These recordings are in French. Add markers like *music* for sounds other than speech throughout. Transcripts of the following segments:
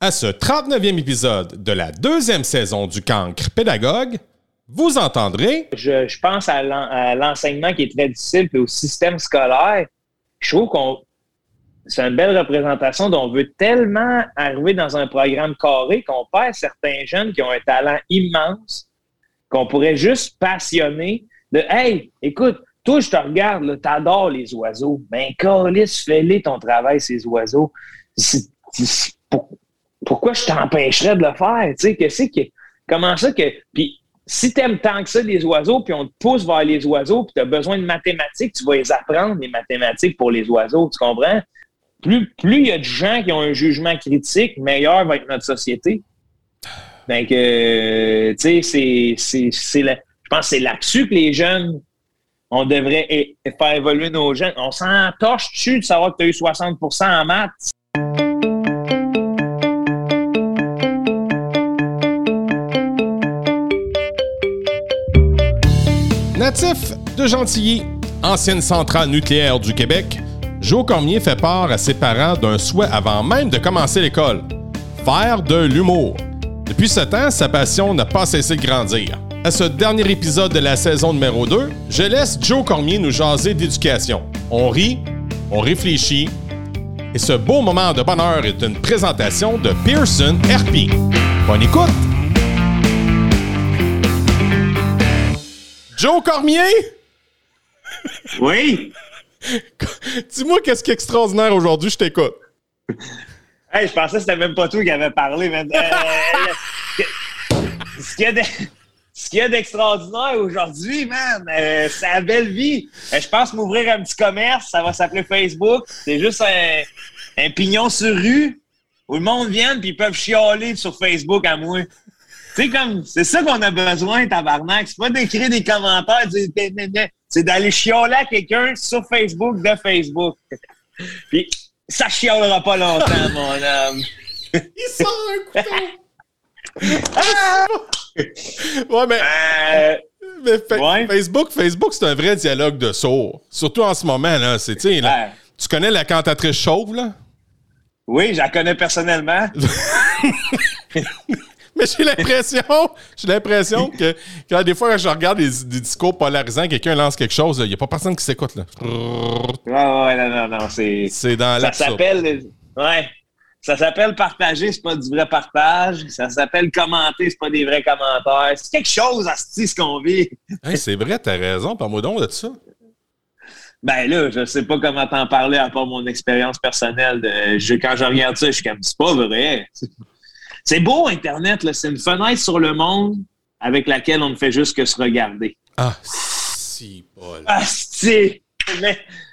À ce 39e épisode de la deuxième saison du Cancre Pédagogue, vous entendrez. Je, pense à l'en- à l'enseignement qui est très difficile, puis au système scolaire. Je trouve qu'on. C'est une belle représentation dont on veut tellement arriver dans un programme carré qu'on perd certains jeunes qui ont un talent immense, qu'on pourrait juste passionner de Hey, écoute, toi, je te regarde, t'adores les oiseaux. Ben, Carlis, fais-les ton travail, ces oiseaux. Pour- pourquoi je t'empêcherais de le faire? Tu sais, qu'est-ce que. Comment ça que. Puis, si tu aimes tant que ça les oiseaux, puis on te pousse vers les oiseaux, puis tu as besoin de mathématiques, tu vas les apprendre, les mathématiques pour les oiseaux, tu comprends? Plus il y a de gens qui ont un jugement critique, meilleur va être notre société. Donc, euh, tu sais, c'est- c'est- c'est je pense que c'est là-dessus que les jeunes, on devrait faire évoluer nos jeunes. On s'en torche dessus de savoir que tu as eu 60% en maths? De Gentilly, ancienne centrale nucléaire du Québec, Joe Cormier fait part à ses parents d'un souhait avant même de commencer l'école faire de l'humour. Depuis ce temps, sa passion n'a pas cessé de grandir. À ce dernier épisode de la saison numéro 2, je laisse Joe Cormier nous jaser d'éducation. On rit, on réfléchit, et ce beau moment de bonheur est une présentation de Pearson RP. Bonne écoute! Joe Cormier! Oui! *laughs* Dis-moi qu'est-ce qui est extraordinaire aujourd'hui, je t'écoute. Hey, je pensais que c'était même pas toi qui avait parlé. Mais, euh, *laughs* ce qu'il y a de- ce qu'il y a d'extraordinaire aujourd'hui, man, euh, c'est la belle vie. Euh, je pense m'ouvrir un petit commerce, ça va s'appeler Facebook. C'est juste un, un pignon sur rue où le monde vient puis ils peuvent chialer sur Facebook à moi. Tu sais, comme, c'est ça qu'on a besoin, tabarnak. C'est pas d'écrire des commentaires, c'est d'aller chialer à quelqu'un sur Facebook de Facebook. Puis, ça chialera pas longtemps, *laughs* mon homme. Il sort un couteau! *laughs* ouais, mais, Euh, mais fa- Ouais. Facebook, Facebook, c'est un vrai dialogue de sourds. Surtout en ce moment, là. C'est, tu sais, là, Ouais. Tu connais la cantatrice chauve, là? oui, je la connais personnellement. *laughs* Mais j'ai l'impression, j'ai l'impression que, que des fois, quand je regarde des, des discours polarisants, quelqu'un lance quelque chose, il n'y a pas personne qui s'écoute, là. Ouais, non, non, non, c'est. C'est dans Ça s'appelle. Ouais. Ça s'appelle partager, c'est pas du vrai partage. Ça s'appelle commenter, c'est pas des vrais commentaires. C'est quelque chose, à ce qu'on vit. Hey, c'est vrai, t'as raison. Parle-moi donc de ça. Ben là, je sais pas comment t'en parler à part mon expérience personnelle. De, je- quand je regarde ça, je suis comme, c'est pas vrai. C'est beau, Internet. C'est une fenêtre sur le monde avec laquelle on ne fait juste que se regarder. Ah, si, Paul. Ah, c'est.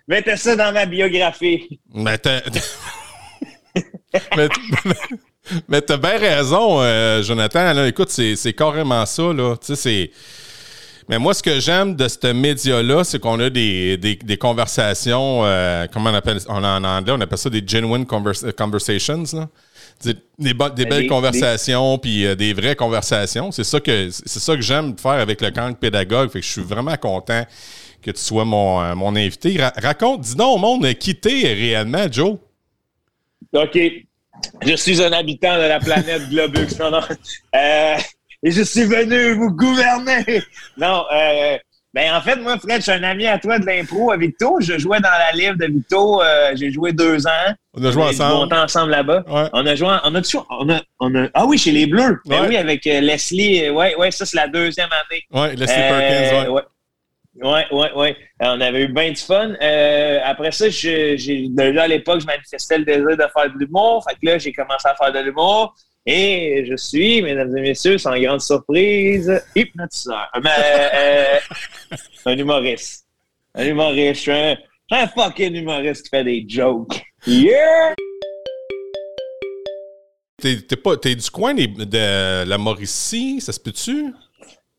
Mettez ça dans ma biographie. Mais t'as. *laughs* mais mais t'as bien raison, euh, Jonathan. Là, écoute, c'est c'est carrément ça. Là. Tu sais, c'est. Mais moi, ce que j'aime de ce média-là, c'est qu'on a des, des, des conversations, euh, comment on appelle on, en anglais, on appelle ça des genuine convers- conversations. Là. Des, des, bo- des Mais belles conversations, puis euh, des vraies conversations. C'est ça que c'est ça que j'aime faire avec le camp pédagogue. Fait que je suis vraiment content que tu sois mon, euh, mon invité. Ra- raconte, dis donc au monde, euh, qui t'es réellement, Joe? OK. Je suis un habitant de la planète *laughs* Globux. Non, non. Euh, et je suis venu vous gouverner. Non, euh, ben en fait, moi, Fred, je suis un ami à toi de l'impro à Victo. Je jouais dans la livre de Victo. euh, J'ai joué deux ans. On a joué On a ensemble. ensemble là-bas. Ouais. On a joué, on a, on a, on a, ah oui, chez les Bleus. Ben Ouais. oui, avec euh, Leslie. euh, Ouais, ouais, ça, c'est la deuxième année. Ouais, Leslie Euh, Perkins, ouais. ouais. Ouais, ouais. Euh, On avait eu bien du fun. Euh, après ça, j'ai, déjà à l'époque, je manifestais le désir de faire de l'humour. Fait que là, j'ai commencé à faire de l'humour. Et je suis, mesdames et messieurs, sans grande surprise, hypnotiseur. Euh, mais, euh, un humoriste. Un humoriste. Je suis un, un fucking humoriste qui fait des jokes. Yeah! T'es, t'es pas, t'es du coin des- de la Mauricie, ça se peut-tu?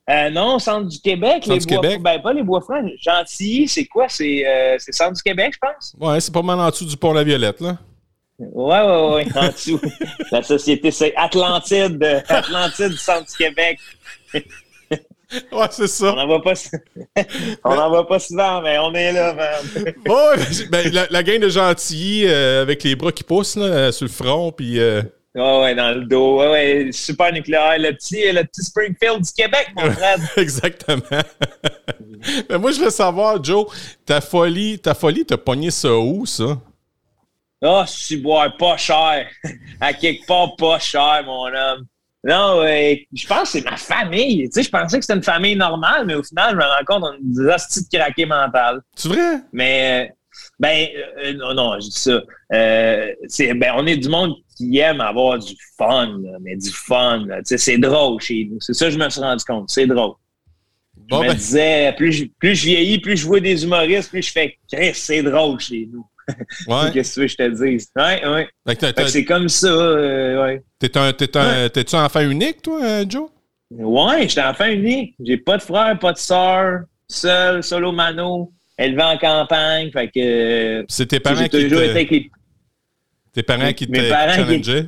Euh, non, centre du Québec. Centre les du bois, Québec? Ben, pas les bois francs. Gentilly, c'est quoi? C'est, euh, c'est centre du Québec, je pense? Ouais, c'est pas mal en dessous du pont La Violette, là. Ouais, ouais, ouais, *laughs* en dessous. La société, c'est Atlantide, Atlantide du centre du Québec. Ouais, c'est ça. On n'en va pas, *laughs* on pas souvent, mais on est là, man. *laughs* Ouais, ben, la, la gang de Gentilly euh, avec les bras qui poussent là, euh, sur le front, puis. euh, Ouais, ouais, dans le dos. Ouais, ouais, super nucléaire. Le petit, le petit Springfield du Québec, mon frère. Exactement. Mais moi, je veux savoir, Joe, ta folie, ta folie, t'as pogné ça où, ça? Ah, oh, si boire pas cher. *laughs* à quelque part, pas cher, mon homme. Non, je pense que c'est ma famille. Tu sais, je pensais que c'était une famille normale, mais au final, je me rends compte qu'on des hosties de craqué mental. C'est vrai? Mais, ben, euh, non, non, je dis ça. Euh, ben, on est du monde qui aime avoir du fun, mais du fun. Tu sais, c'est drôle chez nous. C'est ça que je me suis rendu compte. C'est drôle. je me ben. disais, plus je, plus je vieillis, plus je vois des humoristes, plus je fais, c'est drôle chez nous. Ouais. Qu'est-ce que tu veux que je te dise? Ouais, ouais. C'est comme ça, euh, ouais. T'es un, t'es un, t'es-tu enfant unique, toi, euh, Joe? Ouais, j'étais enfant unique. J'ai pas de frère, pas de soeur, seul, solo mano, élevé en campagne. Fait que. C'est tes parents qui te... Tes parents qui te challengeaient?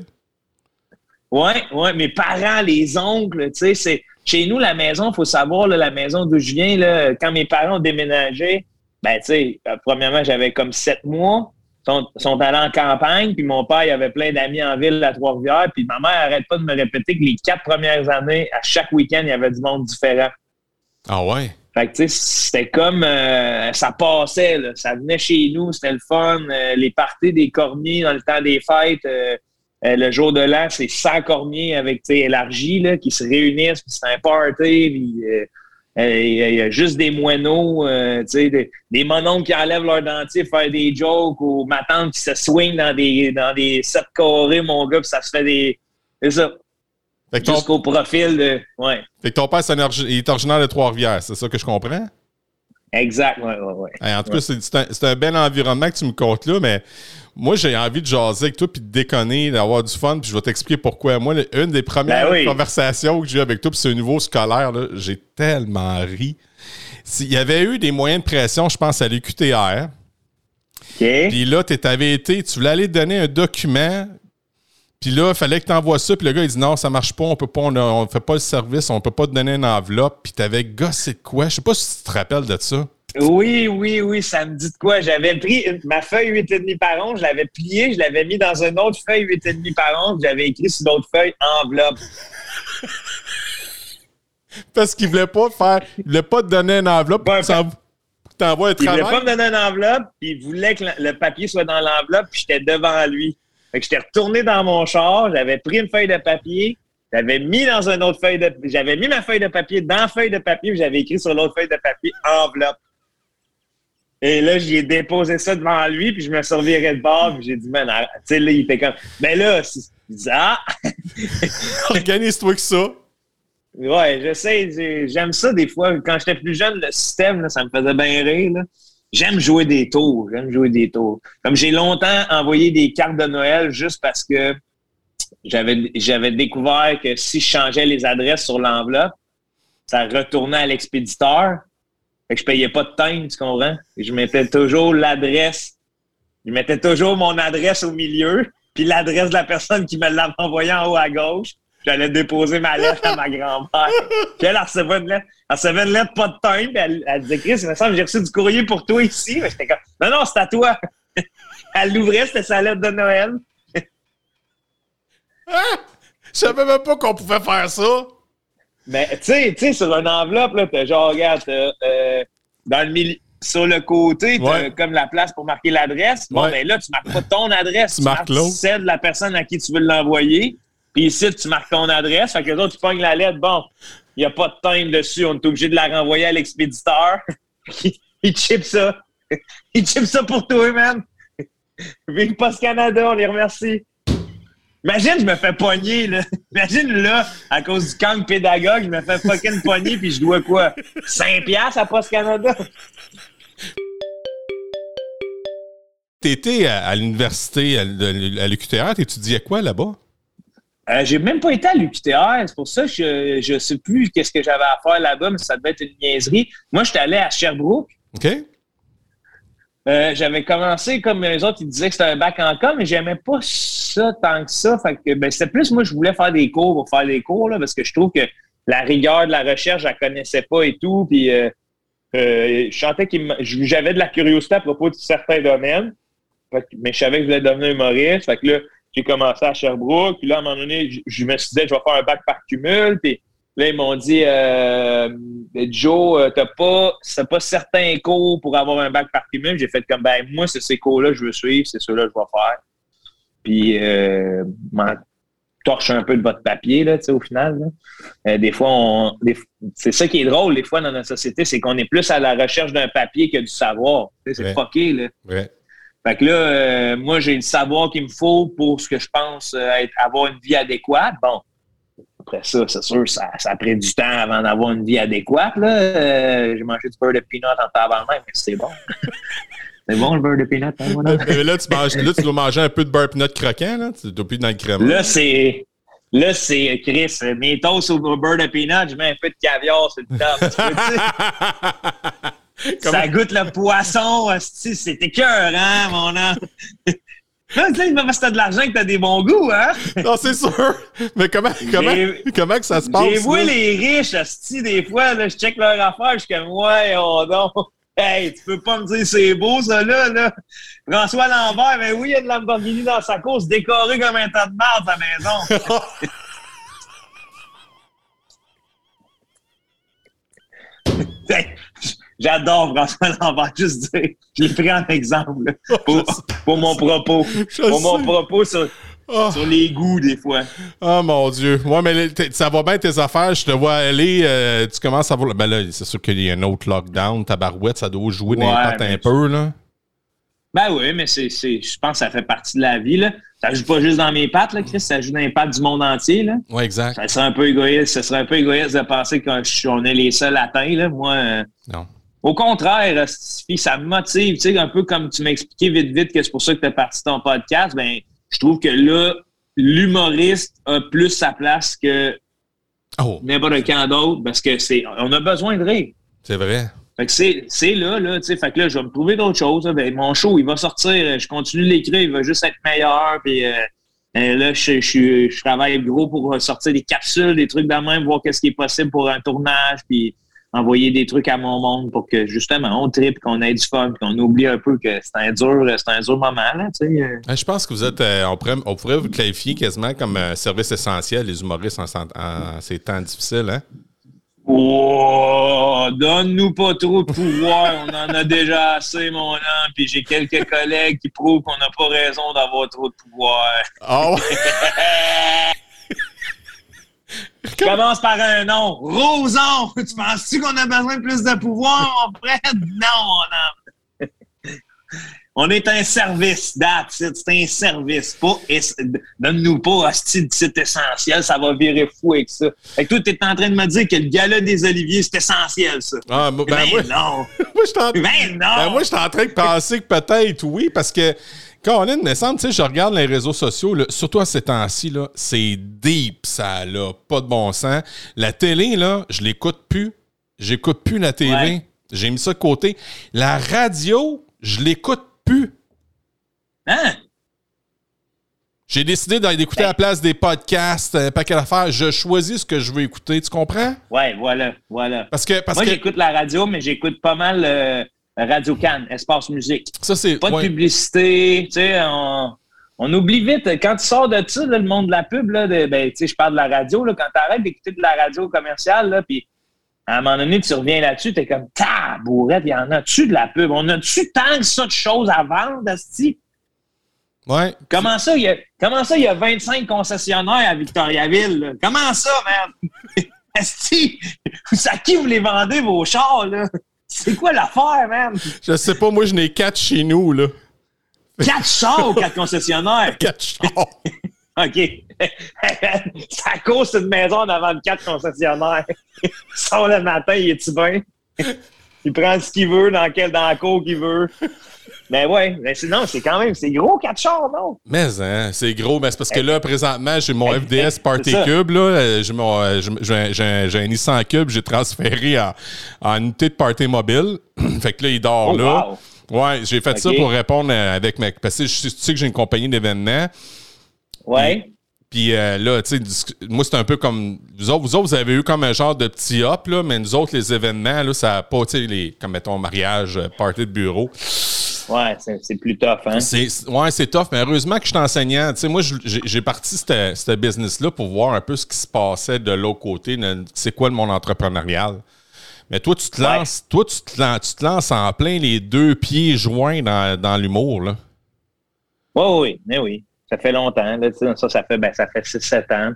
Ouais, ouais, mes parents, les oncles, tu sais, c'est. Chez nous, la maison, il faut savoir, la maison d'où je viens, là, quand mes parents ont déménagé, ben, tu sais, euh, premièrement, j'avais comme sept mois. Ils sont, allés en campagne, puis mon père, il avait plein d'amis en ville à Trois-Rivières, puis ma mère arrête pas de me répéter que les quatre premières années, à chaque week-end, il y avait du monde différent. Ah ouais? Fait que, tu sais, c'était comme, euh, ça passait, là. Ça venait chez nous, c'était le fun. Euh, les parties des cormiers dans le temps des fêtes, le jour de l'an, c'est 100 cormiers avec, tu sais, élargis, là, qui se réunissent, puis c'est un party, puis il y a juste des moineaux, euh, des, des mononcles qui enlèvent leur dentier faire des jokes ou ma tante qui se swing dans des, dans des sept carrés, mon gars, puis ça se fait des. C'est ça. Jusqu'au profil de. Ouais. Fait que ton père, il est originaire de Trois-Rivières, c'est ça que je comprends? Exact, ouais, ouais, ouais. en tout cas, c'est un, un, bel environnement que tu me comptes là, mais moi, j'ai envie de jaser avec toi puis de déconner, d'avoir du fun, puis je vais t'expliquer pourquoi. Moi, une des premières ben conversations que j'ai eues avec toi, puis c'est au niveau scolaire, j'ai tellement ri. Il y avait eu des moyens de pression, je pense, à l'UQTR. Puis là, tu avais été, tu voulais aller donner un document, puis là, il fallait que tu envoies ça, puis le gars, il dit non, ça marche pas, on peut pas, on, fait pas le service, on peut pas te donner une enveloppe, puis t'avais gossé de quoi? Je sais pas si tu te rappelles de ça. Oui, oui, oui, ça me dit de quoi. J'avais pris ma feuille 8,5 par 11, je l'avais pliée, je l'avais mis dans une autre feuille 8,5 par 11, j'avais écrit sur l'autre feuille enveloppe. *laughs* Parce qu'il voulait pas faire, il voulait pas te donner une enveloppe pour t'envoies un travail. Il voulait pas me donner une enveloppe, puis il voulait que le papier soit dans l'enveloppe, puis j'étais devant lui. Fait que j'étais retourné dans mon char, j'avais pris une feuille de papier, j'avais mis dans une autre feuille de j'avais mis ma feuille de papier dans la feuille de papier, j'avais écrit sur l'autre feuille de papier enveloppe. Et là, j'ai déposé ça devant lui, puis je me servirais de bord, puis j'ai dit, man, tu sais, là, il fait comme, mais là, il dit, ah! *laughs* Organise-toi que ça. Ouais, je sais, j'aime ça des fois. Quand j'étais plus jeune, le système, là, ça me faisait bien rire. J'aime jouer des tours, j'aime jouer des tours. Comme j'ai longtemps envoyé des cartes de Noël juste parce que j'avais j'avais découvert que si je changeais les adresses sur l'enveloppe, ça retournait à l'expéditeur. Fait que je payais pas de time, tu comprends? Je mettais toujours l'adresse. Je mettais toujours mon adresse au milieu, puis l'adresse de la personne qui me l'avait envoyé en haut à gauche. J'allais déposer ma lettre à ma grand-mère. *laughs* Puis elle, recevait une lettre. Elle recevait une lettre pas de time. Puis elle, elle disait, Chris, il me semble que j'ai reçu du courrier pour toi ici. Mais j'étais comme, non, non, c'est à toi. *laughs* elle l'ouvrait, c'était sa lettre de Noël. ah! *laughs* Je savais même pas qu'on pouvait faire ça. Mais tu sais, sur une enveloppe, là, t'as genre, regarde, euh, dans le milieu, sur le côté, t'as comme la place pour marquer l'adresse. Bon, mais ben là, tu marques pas ton adresse, tu, marques celle de la personne à qui tu veux l'envoyer. Puis ici, tu marques ton adresse. Fait que les autres, tu pognes la lettre. Bon, il n'y a pas de time dessus. On est obligé de la renvoyer à l'expéditeur. *laughs* il chip ça. *laughs* il chip ça pour toi, man. Vive Post Canada, on les remercie. Imagine, je me fais pogner, là. *laughs* Imagine, là, à cause du camp pédagogue, je me fais fucking pogner, puis je dois quoi? 5 piastres à Post Canada? T'étais à, à l'université, à, à l'UQTR, t'étudiais quoi là-bas? Euh, j'ai même pas été à l'UQTR, c'est pour ça que je ne sais plus qu'est-ce que j'avais à faire là-bas, mais ça devait être une niaiserie. Moi, j'étais allé à Sherbrooke. OK. Euh, j'avais commencé comme les autres, ils disaient que c'était un bac en com, mais j'aimais pas ça tant que ça. Fait que ben, c'était plus moi, je voulais faire des cours pour faire des cours, là, parce que je trouve que la rigueur de la recherche, je la connaissais pas et tout. Puis euh, euh, je sentais que j'avais de la curiosité à propos de certains domaines. mais je savais que je voulais devenir humoriste. Fait que là, j'ai commencé à Sherbrooke. Puis là, à un moment donné, je, me suis dit, je vais faire un bac par cumul. Là, ils m'ont dit, euh, Joe, euh, t'as pas, c'est pas certains cours pour avoir un bac par cumul. J'ai fait comme, ben, moi, c'est ces cours-là que je veux suivre, c'est ceux-là que je vais faire. Puis, euh, torche un peu de votre papier, là, au final. Euh, des fois, on, c'est ça qui est drôle, des fois, dans notre société, c'est qu'on est plus à la recherche d'un papier que du savoir. C'est ouais. fucké, là. Fait que là, euh, moi, j'ai le savoir qu'il me faut pour ce que je pense euh, être, avoir une vie adéquate. Bon, après ça, c'est sûr, ça, ça a pris du temps avant d'avoir une vie adéquate. Là. j'ai mangé du beurre de peanut en même, mais c'est bon. *laughs* C'est bon le beurre de peanut. Hein, là, tu manges, là, tu dois manger un peu de beurre de peanut croquant. Là. Tu dois plus dans le crème. Là, c'est. Là, c'est Chris, mes toasts au beurre de peanut, je mets un peu de caviar sur le top. *laughs* Ça goûte le poisson, c'est écœurant, mon homme. Là, il va de l'argent que t'as des bons goûts, hein? Non, c'est sûr. Mais comment, comment, comment que ça se passe? J'ai vu les riches, des fois, là, je check leur affaire, je suis comme, ouais, oh non. Hey, tu peux pas me dire c'est beau, ça, là, là. François Lambert, mais oui, il y a de Lamborghini dans sa course, décoré comme un tas de marde à la maison. *laughs* J'adore François *laughs* Lambert, juste dire. Je l'ai pris en exemple *laughs* pour, pour, mon propos. *laughs* pour mon propos sur, Oh. Sur les goûts, des fois. Oh mon Dieu. Ouais, mais ça va bien tes affaires. Je te vois aller. Euh, tu commences à voir. Ben là, c'est sûr qu'il y a un autre lockdown. Ta barouette, ça doit jouer ouais, pattes un peu, là. Ben oui, mais c'est, je pense que ça fait partie de la vie, là. Ça joue pas juste dans mes pattes, là, Chris. Ça joue dans les pattes du monde entier, là. Oui, exact. Ça serait un peu égoïste. Ça serait un peu égoïste de penser qu'on est les seuls atteints, là. Moi. Euh, non. Au contraire, ça me motive, tu sais, un peu comme tu m'expliquais vite, vite que c'est pour ça que tu es parti ton podcast. Ben, je trouve que là, l'humoriste a plus sa place que oh. n'importe qui d'autre parce que c'est on a besoin de rire. C'est vrai. Fait que c'est, c'est là, là, tu sais, fait que là, je vais me trouver d'autres choses. Ben, mon show, il va sortir, je continue de l'écrire, il va juste être meilleur, puis euh, euh, là, je, je, je, travaille gros pour sortir des capsules, des trucs de même, voir qu'est-ce qui est possible pour un tournage, puis envoyer des trucs à mon monde pour que justement on tripe, qu'on ait du fun, qu'on oublie un peu que c'est un dur, c'est un dur moment. Là, tu sais. Je pense que vous êtes, euh, on, pourrait, on, pourrait, vous qualifier quasiment comme un service essentiel, les humoristes en, ces temps difficiles. Hein? Oh, donne-nous pas trop de pouvoir, on en a déjà assez, mon homme. Puis j'ai quelques collègues qui prouvent qu'on n'a pas raison d'avoir trop de pouvoir. Oh. *laughs* *laughs* Commence par un nom. Roson! *laughs* Tu penses-tu qu'on a besoin de plus de pouvoir, frère? Non, homme. On est un service, that's C'est un service. donne-nous pas un style site essentiel, ça va virer fou avec ça. Fait que toi, tu es en train de me dire que le gala des oliviers, c'est essentiel, ça. Ah, ben, ben moi, non. *laughs* moi, je en... ben, non. Ben, moi, je suis en train de penser que peut-être oui, parce que quand on est une naissance, tu sais, je regarde les réseaux sociaux, surtout à ces temps-ci, c'est deep, ça, là, pas de bon sens. La télé, là, je l'écoute plus. J'écoute plus la télé. J'ai mis ça de côté. La radio, je l'écoute plus. Hein? J'ai décidé d'écouter à la place des podcasts, un paquet d'affaires. Je choisis ce que je veux écouter. Tu comprends? Ouais, voilà, voilà. Parce que, parce Moi, j'écoute la radio, mais j'écoute pas mal euh, Radio Cannes, Espace Musique. Ça, c'est. Pas de publicité, tu sais, on, oublie vite. Quand tu sors de ça, le monde de la pub, là, ben, tu sais, je parle de la radio, là, quand tu arrêtes d'écouter de la radio commerciale, là, puis à un moment donné, tu reviens là-dessus, tu es comme, tabourette, il y en a-tu de la pub? On a-tu tant que ça de choses à vendre, Asti? Ouais. Comment ça, il y a, comment ça, il y a 25 concessionnaires à Victoriaville? Comment ça, man? *laughs* Asti, à qui vous les vendez, vos chars, là? C'est quoi l'affaire, man? Je sais pas, moi, je n'ai quatre chez nous, là. Quatre chars ou quatre concessionnaires? *laughs* Quatre chars. *laughs* OK. *laughs* ça cause une maison devant quatre concessionnaires. Il sort le matin, il est-tu bien? Il prend ce qu'il veut, dans quel dans la cour qu'il veut. Mais ouais, mais non, c'est quand même, c'est gros quatre chars, non? Mais hein, c'est gros, mais c'est parce que là, présentement, j'ai mon FDS Party Cube, là. Euh, euh, j'ai un Nissan Cube, j'ai transféré en, en, unité de party mobile. *clears throat* fait que là, il dort oh, là. Ouais, j'ai fait ça pour répondre avec ma. Parce que tu sais que j'ai une compagnie d'événements. Ouais. Puis euh, là, tu sais, moi, c'est un peu comme. Vous autres, vous autres, vous avez eu comme un genre de petit hop, là, mais nous autres, les événements, là, ça n'a pas, tu sais, les, comme mettons, mariage, party de bureau Ouais, c'est plus tough, hein? Ouais, c'est tough, mais heureusement que je suis enseignant. Tu sais, moi, j'ai parti ce business-là pour voir un peu ce qui se passait de l'autre côté. C'est quoi le monde entrepreneurial? Mais toi, tu te lances, toi, tu te, lances, tu te lances en plein les deux pieds joints dans, dans l'humour, là. Oui, oui, mais oui. Ça fait longtemps. Là, ça, ça fait, ben, ça fait 6-7 ans.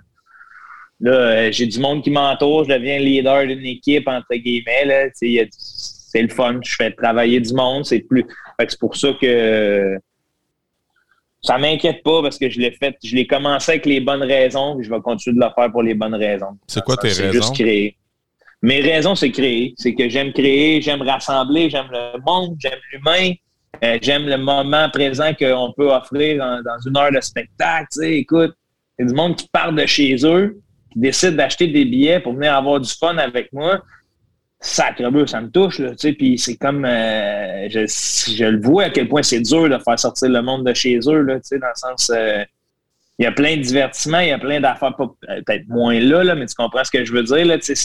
Là, euh, j'ai du monde qui m'entoure, je deviens leader d'une équipe, entre guillemets. Là, c'est le fun. Je fais travailler du monde. C'est plus. C'est pour ça que ça m'inquiète pas parce que je l'ai fait, je l'ai commencé avec les bonnes raisons, je vais continuer de le faire pour les bonnes raisons. C'est quoi tes raisons? juste créer. Mes raisons, c'est créer. C'est que j'aime créer, j'aime rassembler, j'aime le monde, j'aime l'humain, euh, j'aime le moment présent qu'on peut offrir dans, une heure de spectacle. écoute, il y a du monde qui part de chez eux, qui décide d'acheter des billets pour venir avoir du fun avec moi. Sacre ça me touche, là, puis c'est comme, euh, je, le vois à quel point c'est dur de faire sortir le monde de chez eux, là, dans le sens, euh, il y a plein de divertissements, il y a plein d'affaires, peut-être moins là, là, mais tu comprends ce que je veux dire, là, c'est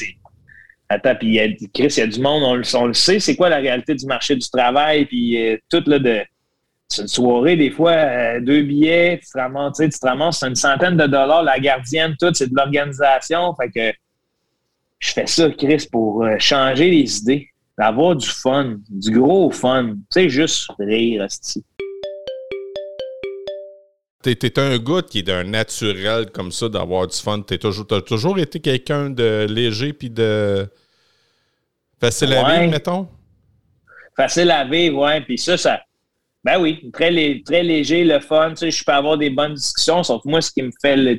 Attends, puis Chris, il y a du monde, on, le sait, c'est quoi la réalité du marché du travail, puis euh, tout là de. C'est une soirée, des fois, euh, deux billets, tu te ramasses, tu te ramasses, c'est une centaine de dollars, la gardienne, tout, c'est de l'organisation. Fait que je fais ça, Chris, pour euh, changer les idées, avoir du fun, du gros fun. Tu sais, juste rire, Tu T'es un gars qui est d'un naturel comme ça, d'avoir du fun. T'as toujours, as toujours été quelqu'un de léger puis de Facile à vivre, mettons? Facile à vivre, oui. Puis ça, ça. Ben oui, très, très léger, le fun. Tu sais, je peux avoir des bonnes discussions, sauf moi, ce qui me fait le.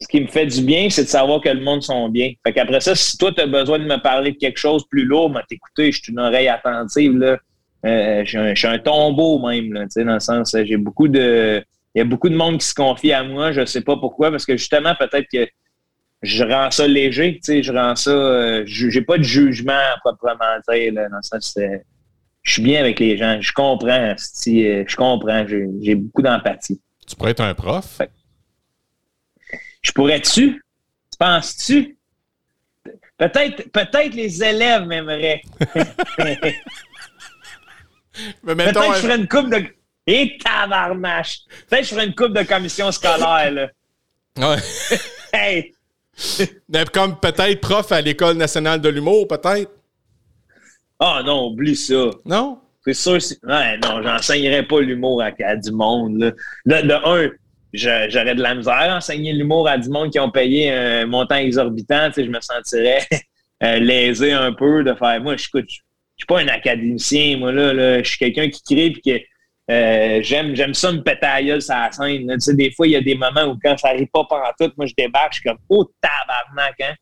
Ce qui me fait du bien, c'est de savoir que le monde sont bien. Fait qu'après ça, si toi, tu as besoin de me parler de quelque chose plus lourd, ben, t'écouter, je suis une oreille attentive. Là. Euh, je, suis un, tombeau même, là, dans le sens, j'ai beaucoup de. Il y a beaucoup de monde qui se confie à moi, je ne sais pas pourquoi, parce que justement, peut-être que je rends ça léger, tu sais, je rends ça, euh, j'ai pas de jugement proprement dire, là, dans ça, c'est, je suis bien avec les gens, je comprends, si, euh, je comprends, j'ai beaucoup d'empathie. Tu pourrais être un prof? Je pourrais-tu? Tu penses-tu? Peut-être, peut-être les élèves m'aimeraient. *laughs* peut-être que je ferais une coupe de. Et tabarnache! Peut-être que je ferais une coupe de commission scolaire, là. Ouais. *laughs* hey! *laughs* Comme peut-être prof à l'École nationale de l'humour, peut-être? Ah non, oublie ça. Non? C'est sûr. Ouais, non, j'enseignerais pas l'humour à, du monde. De, un, j'aurais de la misère à enseigner l'humour à du monde qui ont payé un montant exorbitant. je me sentirais *laughs* euh, lésé un peu de faire. Moi, je ne suis pas un académicien, moi, là. Je suis quelqu'un qui crée et qui euh, j'aime, j'aime ça me péter à la scène. Tu sais, des fois, il y a des moments où quand ça n'arrive pas pendant tout, moi, je débarque, je suis comme, oh, tabarnak, hein?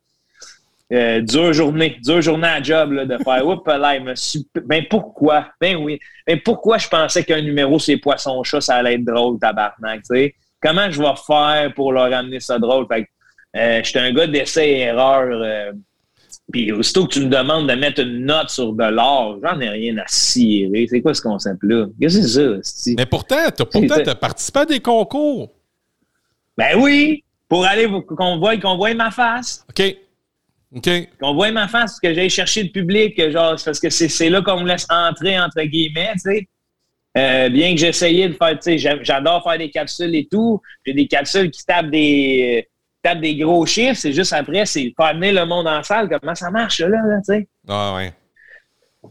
Euh, dure journée, dure journée à job là, de faire Oups, là, me Ben pourquoi? Ben oui. Ben pourquoi je pensais qu'un numéro c'est poisson chat, ça allait être drôle, tabarnak, tu sais? Comment je vais faire pour leur amener ça drôle? Fait que euh, j'étais un gars d'essai et erreur. Euh, puis aussitôt que tu me demandes de mettre une note sur de l'or, j'en ai rien à cirer. C'est quoi ce concept-là? Qu'est-ce que c'est ça? Mais pourtant, tu as, participé à des concours. Ben oui! Pour aller qu'on voit, qu'on voit ma face. OK. OK. Qu'on voit ma face, que j'aille chercher le public, genre, parce que c'est là qu'on me laisse entrer, entre guillemets, tu sais. Euh, bien que j'essayais de faire, tu sais, j'adore faire des capsules et tout. J'ai des capsules qui tapent des des gros chiffres, c'est juste après, c'est pas amener le monde en salle, comment ça marche, là, tu sais? Ah ouais.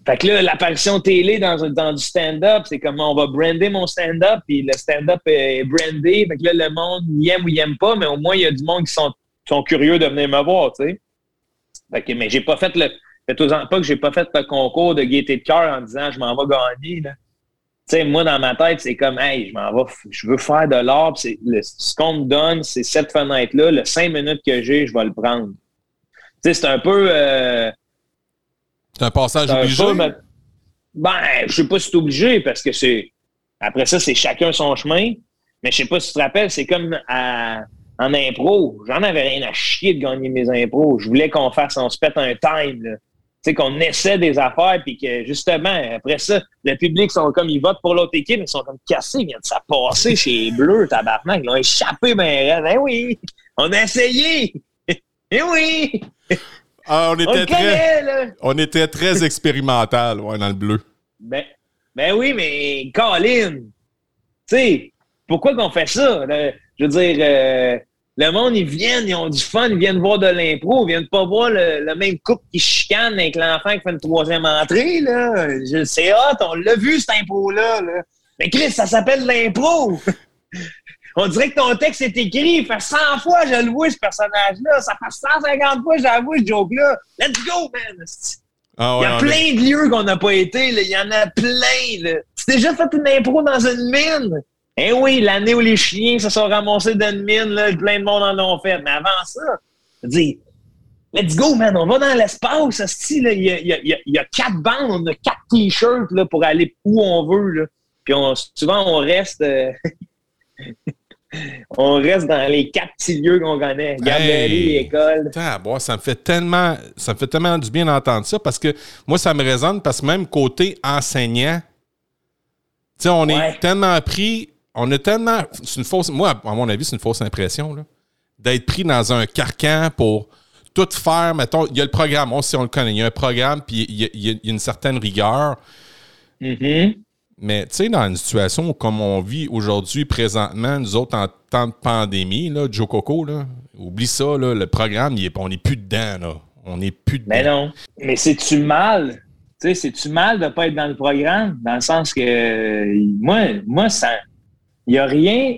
Fait que là, l'apparition télé dans, dans du stand-up, c'est comment on va brander mon stand-up, puis le stand-up est brandé. Fait que là, le monde y aime ou y aime pas, mais au moins, il y a du monde qui sont, sont curieux de venir me voir, tu sais. Fait que, mais j'ai pas fait le. Faites-en pas que j'ai pas fait le concours de gaieté de cœur en disant je m'en vais gagner, là sais, moi, dans ma tête, c'est comme, hey, je m'en vais, je veux faire de l'art. Ce qu'on me donne, c'est cette fenêtre-là. Le cinq minutes que j'ai, je vais le prendre. Tu sais, c'est un peu. Euh, c'est un passage obligé? ben, je sais pas si c'est obligé parce que c'est. Après ça, c'est chacun son chemin. Mais je sais pas si tu te rappelles, c'est comme en impro. J'en avais rien à chier de gagner mes impros. Je voulais qu'on fasse, on se pète un time. Là sais, qu'on essaie des affaires, puis que justement, après ça, le public sont comme, ils votent pour l'autre équipe, ils sont comme cassés, ils viennent de ça passer chez les Bleus, tabarnak, ils ont échappé, ben, ben oui, on a essayé, eh oui! Ah, on, était très, on était très expérimental, ouais, dans le bleu. Ben, Ben oui, mais Colin, tu sais, pourquoi qu'on fait ça? je veux dire, euh, le monde, ils viennent, ils ont du fun, ils viennent voir de l'impro, ils viennent pas voir le, même couple qui chicane avec l'enfant qui fait une troisième entrée, là. C'est hot, on l'a vu, cet impro-là, là. Mais Chris, ça s'appelle l'impro! *laughs* on dirait que ton texte est écrit, il fait 100 fois je le vois, ce personnage-là. Ça fait 150 fois j'avoue ce joke-là. Let's go, man! Ah il y a plein de lieux qu'on n'a pas été, là. il y en a plein. Là. Tu déjà fait une impro dans une mine? Eh oui, l'année où les chiens se sont ramassés dans une mine, là, plein de monde en ont fait. Mais avant ça, je dis, let's go, man, on va dans l'espace. Il y a, y, y a, quatre bandes, on a quatre t-shirts là, pour aller où on veut. Là. Puis on, souvent, on reste. Euh, *laughs* on reste dans les quatre petits lieux qu'on connaît. Garderie, école. ça me fait tellement ça me fait tellement du bien d'entendre ça parce que moi, ça me résonne parce que même côté enseignant, on est tellement pris on a tellement. C'est une fausse. Moi, à mon avis, c'est une fausse impression, D'être pris dans un carcan pour tout faire. Mettons, il y a le programme, on sait, on le connaît. Il y a un programme, puis il y a, une certaine rigueur. Mm-hmm. Mais, tu sais, dans une situation comme on vit aujourd'hui, présentement, nous autres, en temps de pandémie, là, Joe Coco, là, oublie ça, là, le programme, on n'est plus dedans, là. On n'est plus dedans. Mais non. Mais c'est-tu mal? Tu sais, c'est-tu mal de ne pas être dans le programme? Dans le sens que, moi, moi ça il n'y a rien.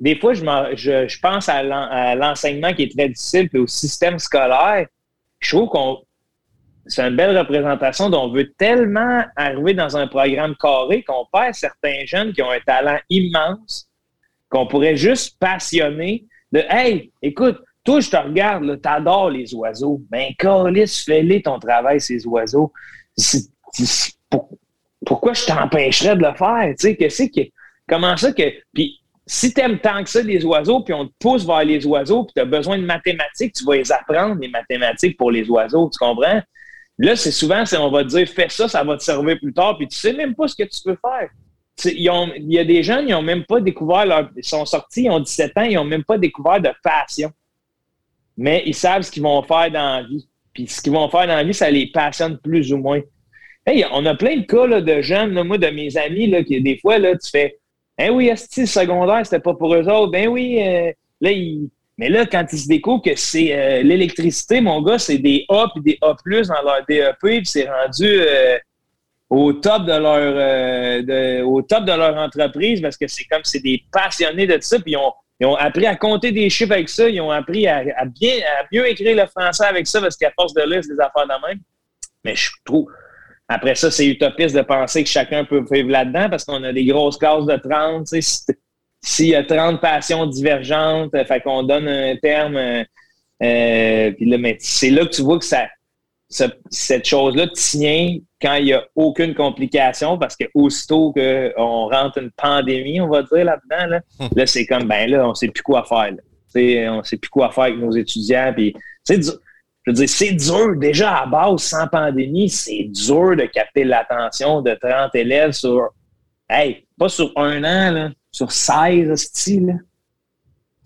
Des fois, je, je, pense à l'enseignement qui est très difficile, puis au système scolaire. Je trouve qu'on c'est une belle représentation dont on veut tellement arriver dans un programme carré qu'on perd certains jeunes qui ont un talent immense, qu'on pourrait juste passionner de Hey, écoute, toi, je te regarde, tu adores les oiseaux. Ben, Carlis, fais-les ton travail, ces oiseaux. pourquoi je t'empêcherais de le faire? Tu sais, qu'est-ce que Comment ça que. Puis si tu aimes tant que ça les oiseaux, puis on te pousse vers les oiseaux, puis tu as besoin de mathématiques, tu vas les apprendre, les mathématiques pour les oiseaux, tu comprends? Là, c'est souvent, on va te dire, fais ça, ça va te servir plus tard, puis tu sais même pas ce que tu peux faire. il y a des gens, ils n'ont même pas découvert leur. Ils sont sortis, ils ont 17 ans, ils n'ont même pas découvert de passion. Mais ils savent ce qu'ils vont faire dans la vie. Puis ce qu'ils vont faire dans la vie, ça les passionne plus ou moins. Hey, on a plein de cas de jeunes, moi, de mes amis, là, qui des fois, là, tu fais ben oui, est-ce secondaire, c'était pas pour eux autres? Ben oui, euh, là, mais là, quand ils se découvrent que c'est euh, l'électricité, mon gars, c'est des A puis des A dans leur DEP, puis c'est rendu euh, au top de leur au top de leur entreprise parce que c'est comme c'est des passionnés de ça, puis ils ont, appris à compter des chiffres avec ça, ils ont appris à, bien à mieux écrire le français avec ça parce qu'à force de lire, c'est des affaires de même. Mais je trouve après ça, c'est utopiste de penser que chacun peut vivre là-dedans parce qu'on a des grosses classes de 30. S'il y a 30 passions divergentes, fait qu'on donne un terme, euh, euh, puis là, mais c'est là que tu vois que ça, cette chose-là tient quand il n'y a aucune complication parce que aussitôt qu'on rentre une pandémie, on va dire là-dedans, là, hum. là c'est comme, ben là, on ne sait plus quoi faire. On ne sait plus quoi faire avec nos étudiants. Puis, je veux dire, c'est dur. Déjà, à base, sans pandémie, c'est dur de capter l'attention de 30 élèves sur, hey, pas sur un an, là, sur 16 styles.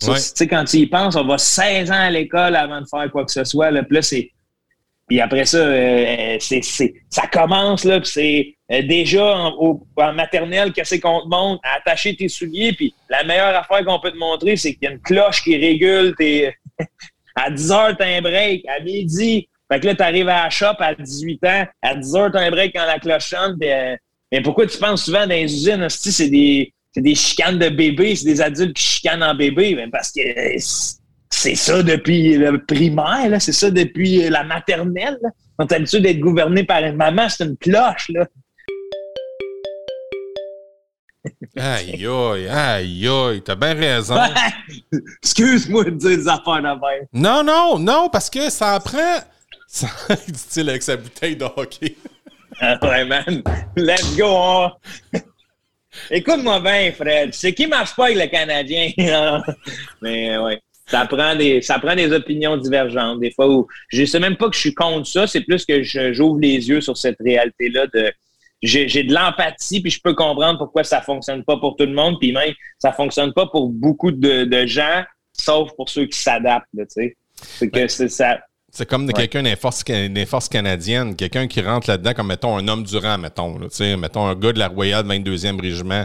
Tu sais, quand tu y penses, on va 16 ans à l'école avant de faire quoi que ce soit. Là, puis c'est. Puis après ça, euh, c'est, ça commence, là, puis c'est euh, déjà en, maternelle, qu'est-ce qu'on te montre? À attacher tes souliers, puis la meilleure affaire qu'on peut te montrer, c'est qu'il y a une cloche qui régule tes, À 10 heures, t'as un break. À midi, fait que là, t'arrives à la shop à 18 ans. À 10 heures, t'as un break quand la cloche sonne. Mais pourquoi tu penses souvent dans les usines, c'est des, des chicanes de bébés, c'est des adultes qui chicanent en bébé? Ben parce que c'est ça depuis le primaire, c'est ça depuis la maternelle. Là. On est habitué d'être gouverné par une maman, c'est une cloche. Là. Aïe, aïe, aïe, aïe, t'as bien raison. Excuse-moi de dire des affaires de Non, non, non, parce que ça apprend. Ça... *laughs* dit-il avec sa bouteille de hockey. ah ouais, man. Let's go. Écoute-moi bien, Fred. C'est qui marche pas avec le Canadien? *laughs* Mais ouais. Ça prend, des, ça prend des opinions divergentes. Des fois où je sais même pas que je suis contre ça, c'est plus que j'ouvre les yeux sur cette réalité-là de j'ai de l'empathie, puis je peux comprendre pourquoi ça fonctionne pas pour tout le monde, puis même ça fonctionne pas pour beaucoup de, gens, sauf pour ceux qui s'adaptent, tu sais. C'est que c'est ça. C'est comme quelqu'un des forces, des forces canadiennes, quelqu'un qui rentre là-dedans, comme mettons un homme durant, mettons. Là, mettons un gars de la Royale 22e Régiment.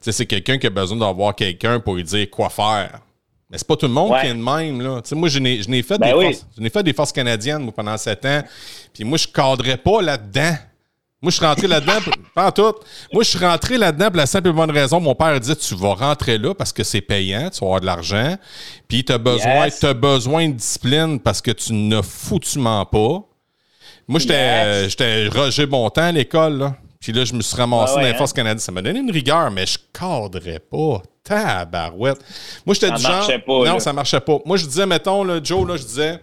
C'est quelqu'un qui a besoin d'avoir quelqu'un pour lui dire quoi faire. Mais c'est pas tout le monde qui est de même. Là. moi, je n'ai fait, ben fait, des forces canadiennes pendant sept ans. Puis moi, je cadrais pas là-dedans. Moi, je suis rentré là-dedans, *laughs* pas tout. Moi, je suis rentré là-dedans pour la simple et bonne raison. Mon père dit Tu vas rentrer là parce que c'est payant, tu vas avoir de l'argent. Puis tu as besoin, besoin de discipline parce que tu ne foutument pas. Moi, j'étais yes. Roger Bontemps à l'école. Là. Puis là, je me suis ramassé dans les hein? forces canadiennes. Ça m'a donné une rigueur, mais je cadrais pas. Tabarouette. Moi, j'étais du genre. Pas, non, ça marchait pas. Moi, je disais, mettons, là, Joe, là, je disais.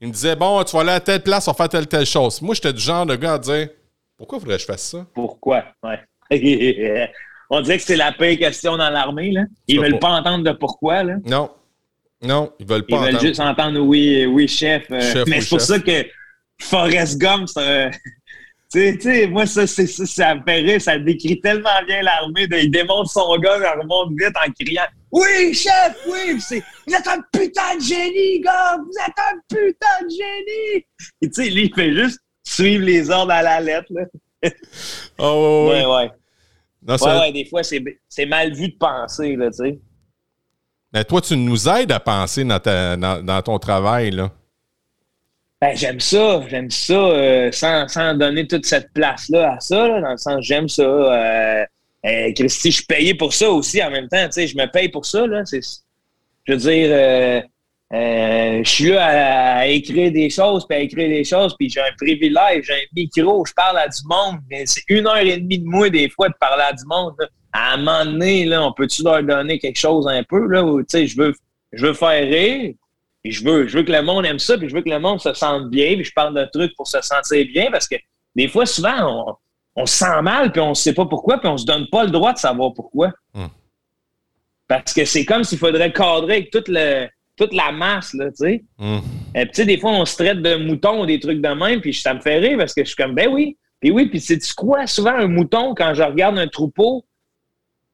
Il me disait, bon, tu vas aller à telle place, on va faire telle, telle chose. Moi, j'étais du genre de gars à dire pourquoi faudrait que je fasse ça? Pourquoi? Ouais. *laughs* On dirait que c'est la pire question dans l'armée. Là. Ils ne veulent pas. entendre de pourquoi. Là. Non. Non, ils veulent pas Ils veulent juste entendre oui, oui, chef. Euh, mais c'est pour ça que Forrest Gump, *laughs* tu sais, moi, ça, ça, ça me fait rire, ça décrit tellement bien l'armée. Il démontre son gars, il remonte vite en criant Oui, chef, oui! Vous êtes un putain de génie, gars! Vous êtes un putain de génie! Et tu sais, lui, il fait juste suivre les ordres à la lettre. Là. Oh, ouais, ouais. ouais. ouais, des fois, c'est mal vu de penser, là, tu sais. Mais toi, tu nous aides à penser dans, dans, ton travail, là. Ben, j'aime ça, j'aime ça, euh, sans, sans, donner toute cette place-là à ça, là, dans le sens j'aime ça. Euh, euh, Christy, je suis payé pour ça aussi en même temps, tu sais, je me paye pour ça, là. Je veux dire, euh, je suis là à, écrire des choses, puis à écrire des choses, puis j'ai un privilège, j'ai un micro, je parle à du monde, mais c'est une heure et demie de moi des fois de parler à du monde. À un moment donné, là, on peut-tu leur donner quelque chose un peu, là, où, je veux, je veux faire rire, puis je veux, je veux que le monde aime ça, puis je veux que le monde se sente bien, puis je parle de trucs pour se sentir bien, parce que des fois, souvent, on, se sent mal, puis on ne sait pas pourquoi, puis on se donne pas le droit de savoir pourquoi. Hmm. Parce que c'est comme s'il faudrait cadrer avec toute le toute la masse, là, tu sais. Mm. Euh, tu sais, des fois, on se traite de mouton ou des trucs de même, puis ça me fait rire parce que je suis comme, ben oui. Puis oui, puis c'est tu crois souvent un mouton quand je regarde un troupeau,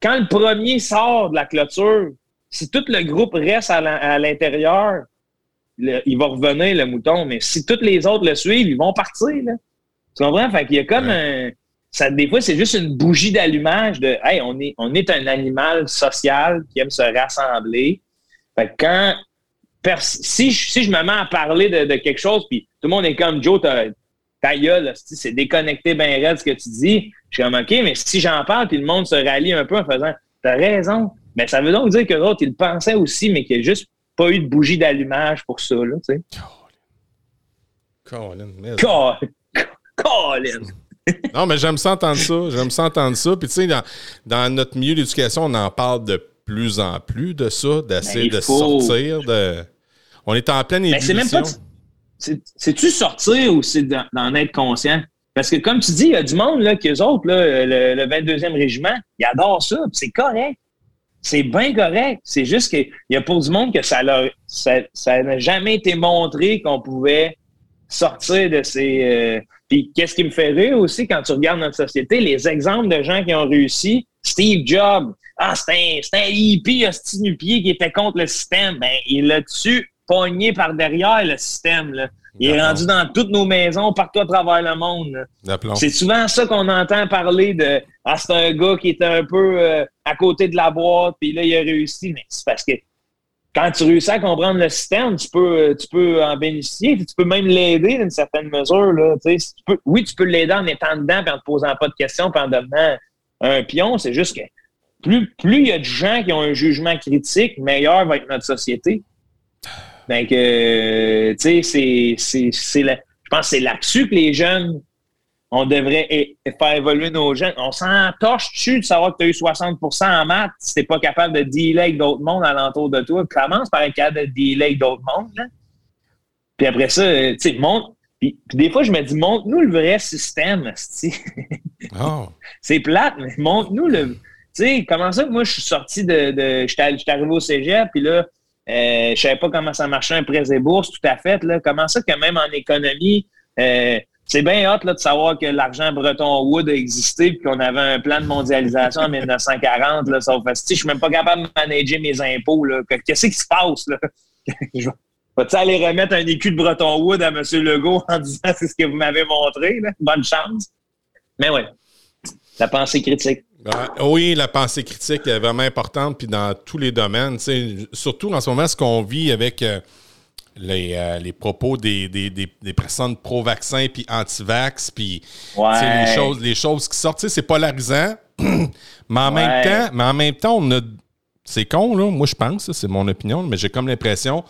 quand le premier sort de la clôture, si tout le groupe reste à l'intérieur, il va revenir, le mouton. Mais si tous les autres le suivent, ils vont partir, là. Tu comprends? Fait qu'il y a comme un... Ça, des fois, c'est juste une bougie d'allumage de Hey, on est, on est un animal social qui aime se rassembler. Fait que quand si je, si je me mets à parler de, quelque chose, puis tout le monde est comme Joe, ta gueule, c'est déconnecté bien raide ce que tu dis. Je suis comme OK, mais si j'en parle, puis le monde se rallie un peu en faisant T'as raison. Mais ça veut donc dire que l'autre, il pensait aussi, mais qu'il n'y a juste pas eu de bougie d'allumage pour ça, là, tu sais. Colin. Colin. non, mais j'aime ça entendre ça. J'aime ça entendre ça. Puis, tu sais, dans, dans, notre milieu d'éducation, on en parle de plus en plus de ça, d'essayer ben, de sortir de. On est en pleine évolution. Ben, c'est même pas. C'est-tu sortir ou c'est d'en être conscient? Parce que comme tu dis, il y a du monde là, qu'eux autres, là, le, 22e régiment, ils adorent ça, c'est correct. C'est bien correct. C'est juste qu'il y a pour du monde que ça n'a ça, jamais été montré qu'on pouvait sortir de ces. Euh, puis qu'est-ce qui me fait rire aussi quand tu regardes notre société, les exemples de gens qui ont réussi, Steve Jobs, ah, c'est un, un hippie, un nu-pied qui était contre le système. Ben, il l'a dessus pogné par derrière le système. Là? Il est rendu dans toutes nos maisons, partout à travers le monde. C'est souvent ça qu'on entend parler de Ah, c'est un gars qui était un peu euh, à côté de la boîte, puis là, il a réussi. Mais c'est parce que quand tu réussis à comprendre le système, tu peux, tu peux en bénéficier, tu peux même l'aider d'une certaine mesure. Là, tu peux, oui, tu peux l'aider en étant dedans, puis en te posant pas de questions, puis en devenant un pion. C'est juste que plus, plus il y a de gens qui ont un jugement critique, meilleur va être notre société. Donc, euh, tu sais, c'est, je pense que c'est là-dessus que les jeunes, on devrait faire évoluer nos jeunes. On s'entorche dessus de savoir que tu as eu 60% en maths si tu n'es pas capable de dealer avec d'autres mondes alentour de toi. Commence par être capable de dealer avec d'autres mondes. Puis après ça, euh, tu sais, montre. Puis, des fois, je me dis, montre-nous le vrai système. Oh. *laughs* c'est plate, mais montre-nous le comment ça? Que moi, je suis sorti de. de J'étais arrivé au cégep, puis là, euh, je savais pas comment ça marchait un prêt et bourse, tout à fait. Là. Comment ça que même en économie, euh, c'est bien hot là, de savoir que l'argent Breton Wood a existé puis qu'on avait un plan de mondialisation en *laughs* 1940. Là, sauf que je suis même pas capable de manager mes impôts. Qu'est-ce qui se passe? Là? *laughs* Vas-tu aller remettre un écu de Breton Wood à M. Legault en disant c'est ce que vous m'avez montré? Bonne chance. Mais oui, la pensée critique. Oui, la pensée critique est vraiment importante, puis dans tous les domaines. Surtout en ce moment, ce qu'on vit avec euh, euh, les, propos des, des, personnes pro-vaccin puis anti-vax, puis les, choses, les choses qui sortent, c'est polarisant. *clears throat* mais, en même temps, mais en même temps, on a. C'est con, là. Moi, je pense, c'est mon opinion, mais j'ai comme l'impression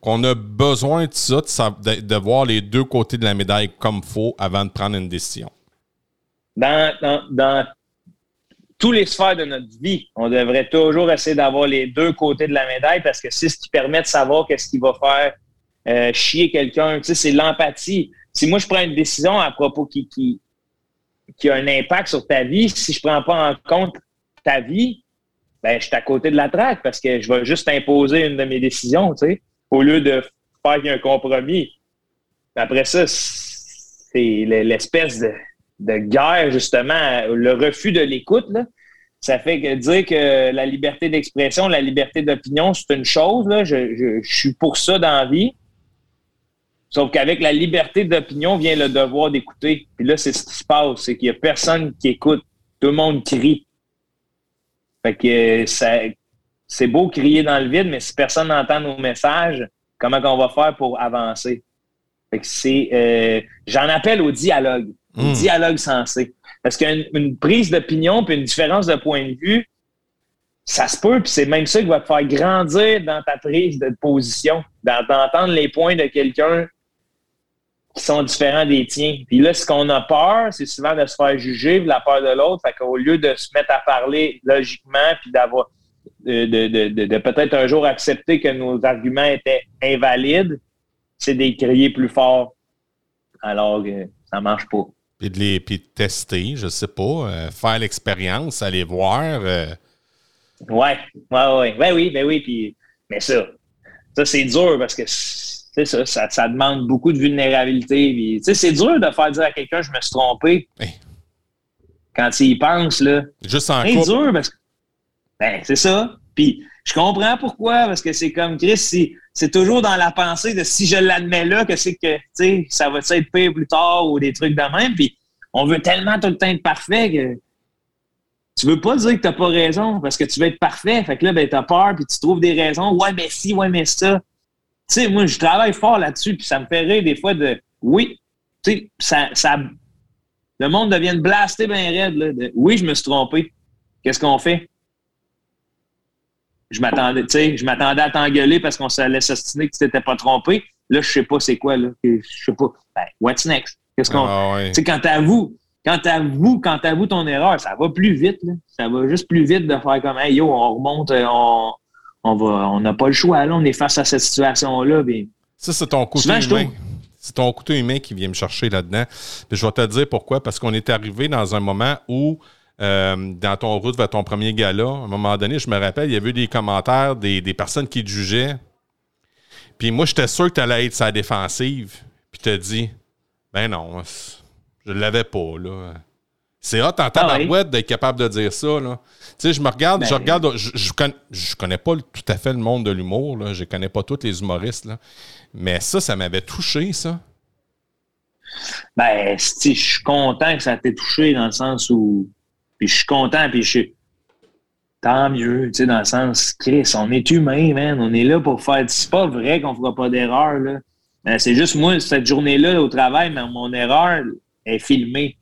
qu'on a besoin de ça, de, voir les deux côtés de la médaille comme faut avant de prendre une décision. Dans, dans, tous les sphères de notre vie, on devrait toujours essayer d'avoir les deux côtés de la médaille parce que c'est ce qui permet de savoir qu'est-ce qui va faire euh, chier quelqu'un. Tu sais, c'est l'empathie. Si moi, je prends une décision à propos qui, qui, qui a un impact sur ta vie, si je prends pas en compte ta vie, ben, je suis à côté de la traque parce que je vais juste imposer une de mes décisions, tu sais au lieu de faire un compromis. Après ça, c'est l'espèce de, guerre, justement, le refus de l'écoute. Ça fait que dire que la liberté d'expression, la liberté d'opinion, c'est une chose. Là. Je, suis pour ça dans la vie. Sauf qu'avec la liberté d'opinion vient le devoir d'écouter. Puis là, c'est ce qui se passe, c'est qu'il n'y a personne qui écoute. Tout le monde crie. Fait que ça, c'est beau crier dans le vide, mais si personne n'entend nos messages, comment on va faire pour avancer? c'est, euh, j'en appelle au dialogue, hmm. dialogue sensé. Parce qu'une prise d'opinion puis une différence de point de vue, ça se peut, puis c'est même ça qui va te faire grandir dans ta prise de position, d'entendre les points de quelqu'un qui sont différents des tiens. Puis là, ce qu'on a peur, c'est souvent de se faire juger, de la peur de l'autre. Fait qu'au lieu de se mettre à parler logiquement, puis d'avoir de, peut-être un jour accepter que nos arguments étaient invalides, c'est d'écrire plus fort alors que ça marche pas. Puis de les puis tester, je sais pas, euh, faire l'expérience, aller voir. Euh. Ouais, ouais, ouais, ben oui, ben oui, puis mais ça, ça c'est dur parce que ça, ça, ça, demande beaucoup de vulnérabilité. c'est dur de faire dire à quelqu'un je me suis trompé. Quand il y pense, là. Juste en C'est dur parce que ben, c'est ça. Puis je comprends pourquoi, parce que c'est comme Chris, c'est toujours dans la pensée de si je l'admets là, que c'est que ça va être pire plus tard ou des trucs de même. On veut tellement tout le temps être parfait que tu veux pas dire que t'as pas raison parce que tu veux être parfait. Fait que là, ben, t'as peur, puis tu trouves des raisons. Ouais, mais si, ouais, mais ça. Tu sais, moi, je travaille fort là-dessus, puis ça me fait rire des fois de oui, tu sais, ça, ça, le monde devient blasté bien raide. Là, oui, je me suis trompé. Qu'est-ce qu'on fait? Je m'attendais, tu sais, je m'attendais à t'engueuler parce qu'on s'allait s'ostiner que tu t'étais pas trompé. Là, je sais pas c'est quoi, là. Je sais pas. Ben, what's next? Qu'est-ce qu'on. Ah, Tu sais, quand t'avoues, quand t'avoues, quand t'avoues ton erreur, ça va plus vite, là. Ça va juste plus vite de faire comme, hey, yo, on remonte, euh, on, on va, on n'a pas le choix, là. On est face à cette situation-là. Ça, c'est ton côté humain. C'est ton couteau humain qui vient me chercher là-dedans. je vais te dire pourquoi. Parce qu'on est arrivé dans un moment où euh, dans ton route vers ton premier gala, à un moment donné, je me rappelle, il y avait eu des commentaires des, personnes qui te jugeaient. Puis moi, j'étais sûr que tu allais être sa défensive. Puis tu dit, ben non, je l'avais pas, là. C'est hot en ah tabarouette d'être capable de dire ça, là. Tu sais, je me regarde, je ben, regarde, je, je, connais, pas tout à fait le monde de l'humour, là. Je connais pas tous les humoristes, là. Mais ça, ça m'avait touché, ça. Ben, je suis content que ça t'ait touché dans le sens où puis je suis content, puis je suis. Tant mieux, tu sais, dans le sens, Chris, on est humain, man. On est là pour faire. C'est pas vrai qu'on fera pas d'erreur, là. C'est juste moi, cette journée-là, au travail, mon erreur est filmée.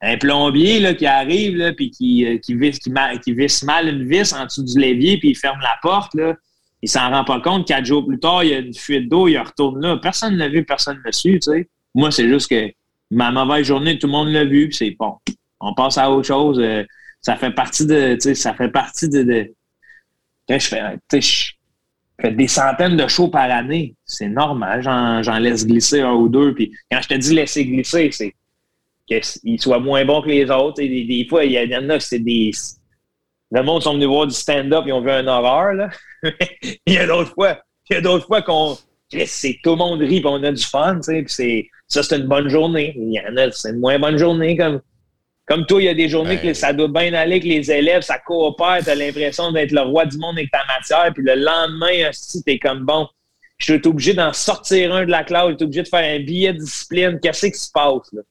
Un plombier là, qui arrive, là, puis qui, euh, qui, visse, qui, qui, mal une vis en dessous du levier, puis il ferme la porte, là. Il s'en rend pas compte. Quatre jours plus tard, il y a une fuite d'eau, il retourne là. Personne ne l'a vu, personne ne l'a su, tu sais. Moi, c'est juste que ma mauvaise journée, tout le monde l'a vu, puis c'est bon on passe à autre chose. Euh, ça fait partie de, ça fait partie de, je fais, des centaines de shows par année. C'est normal, j'en laisse glisser un ou deux. Puis quand je te dis laisser glisser, c'est qu'ils soient moins bons que les autres. Et des, fois, il y, en a, c'est des. Le monde sont venus voir du stand-up, ils ont vu un horreur. Là. *laughs* il y a d'autres fois, il y a d'autres fois qu'on. Tout le monde rit, puis on a du fun, tu sais, puis ça, c'est une bonne journée. Il y en a, c'est une moins bonne journée, comme Comme toi, il y a des journées que ça doit bien aller avec les élèves, ça coopère, tu as l'impression d'être le roi du monde avec ta matière, puis le lendemain, si tu es comme bon, je suis obligé d'en sortir un de la classe, je suis obligé de faire un billet de discipline, qu'est-ce qui se passe? Là?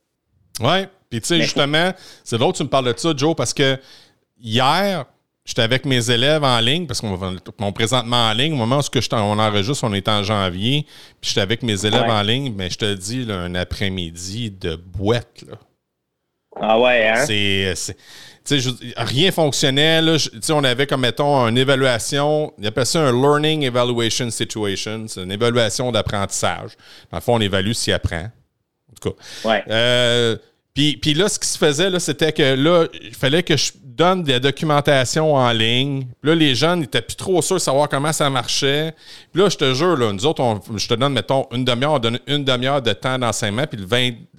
Ouais, puis tu sais, justement, c'est l'autre, tu me parles de ça, Joe, parce que hier, j'étais avec mes élèves en ligne, parce qu'on est présentement en ligne. Au moment où on enregistre, on est en janvier. Puis j'étais avec mes élèves en ligne, mais je te dis, un après-midi de boîte. Là. Ah ouais, hein? C'est. rien fonctionnait. Là. on avait comme, mettons, une évaluation. Il appelle ça un Learning Evaluation Situation. C'est une évaluation d'apprentissage. Dans le fond, on évalue s'il apprend. En tout cas. Ouais. Euh, puis, là, ce qui se faisait, là, c'était que là, il fallait que je donne des documentations en ligne. Puis là, les jeunes n'étaient plus trop sûrs de savoir comment ça marchait. Puis là, je te jure, là, nous autres, je te donne, mettons, une demi-heure, on donne une demi-heure de temps d'enseignement, puis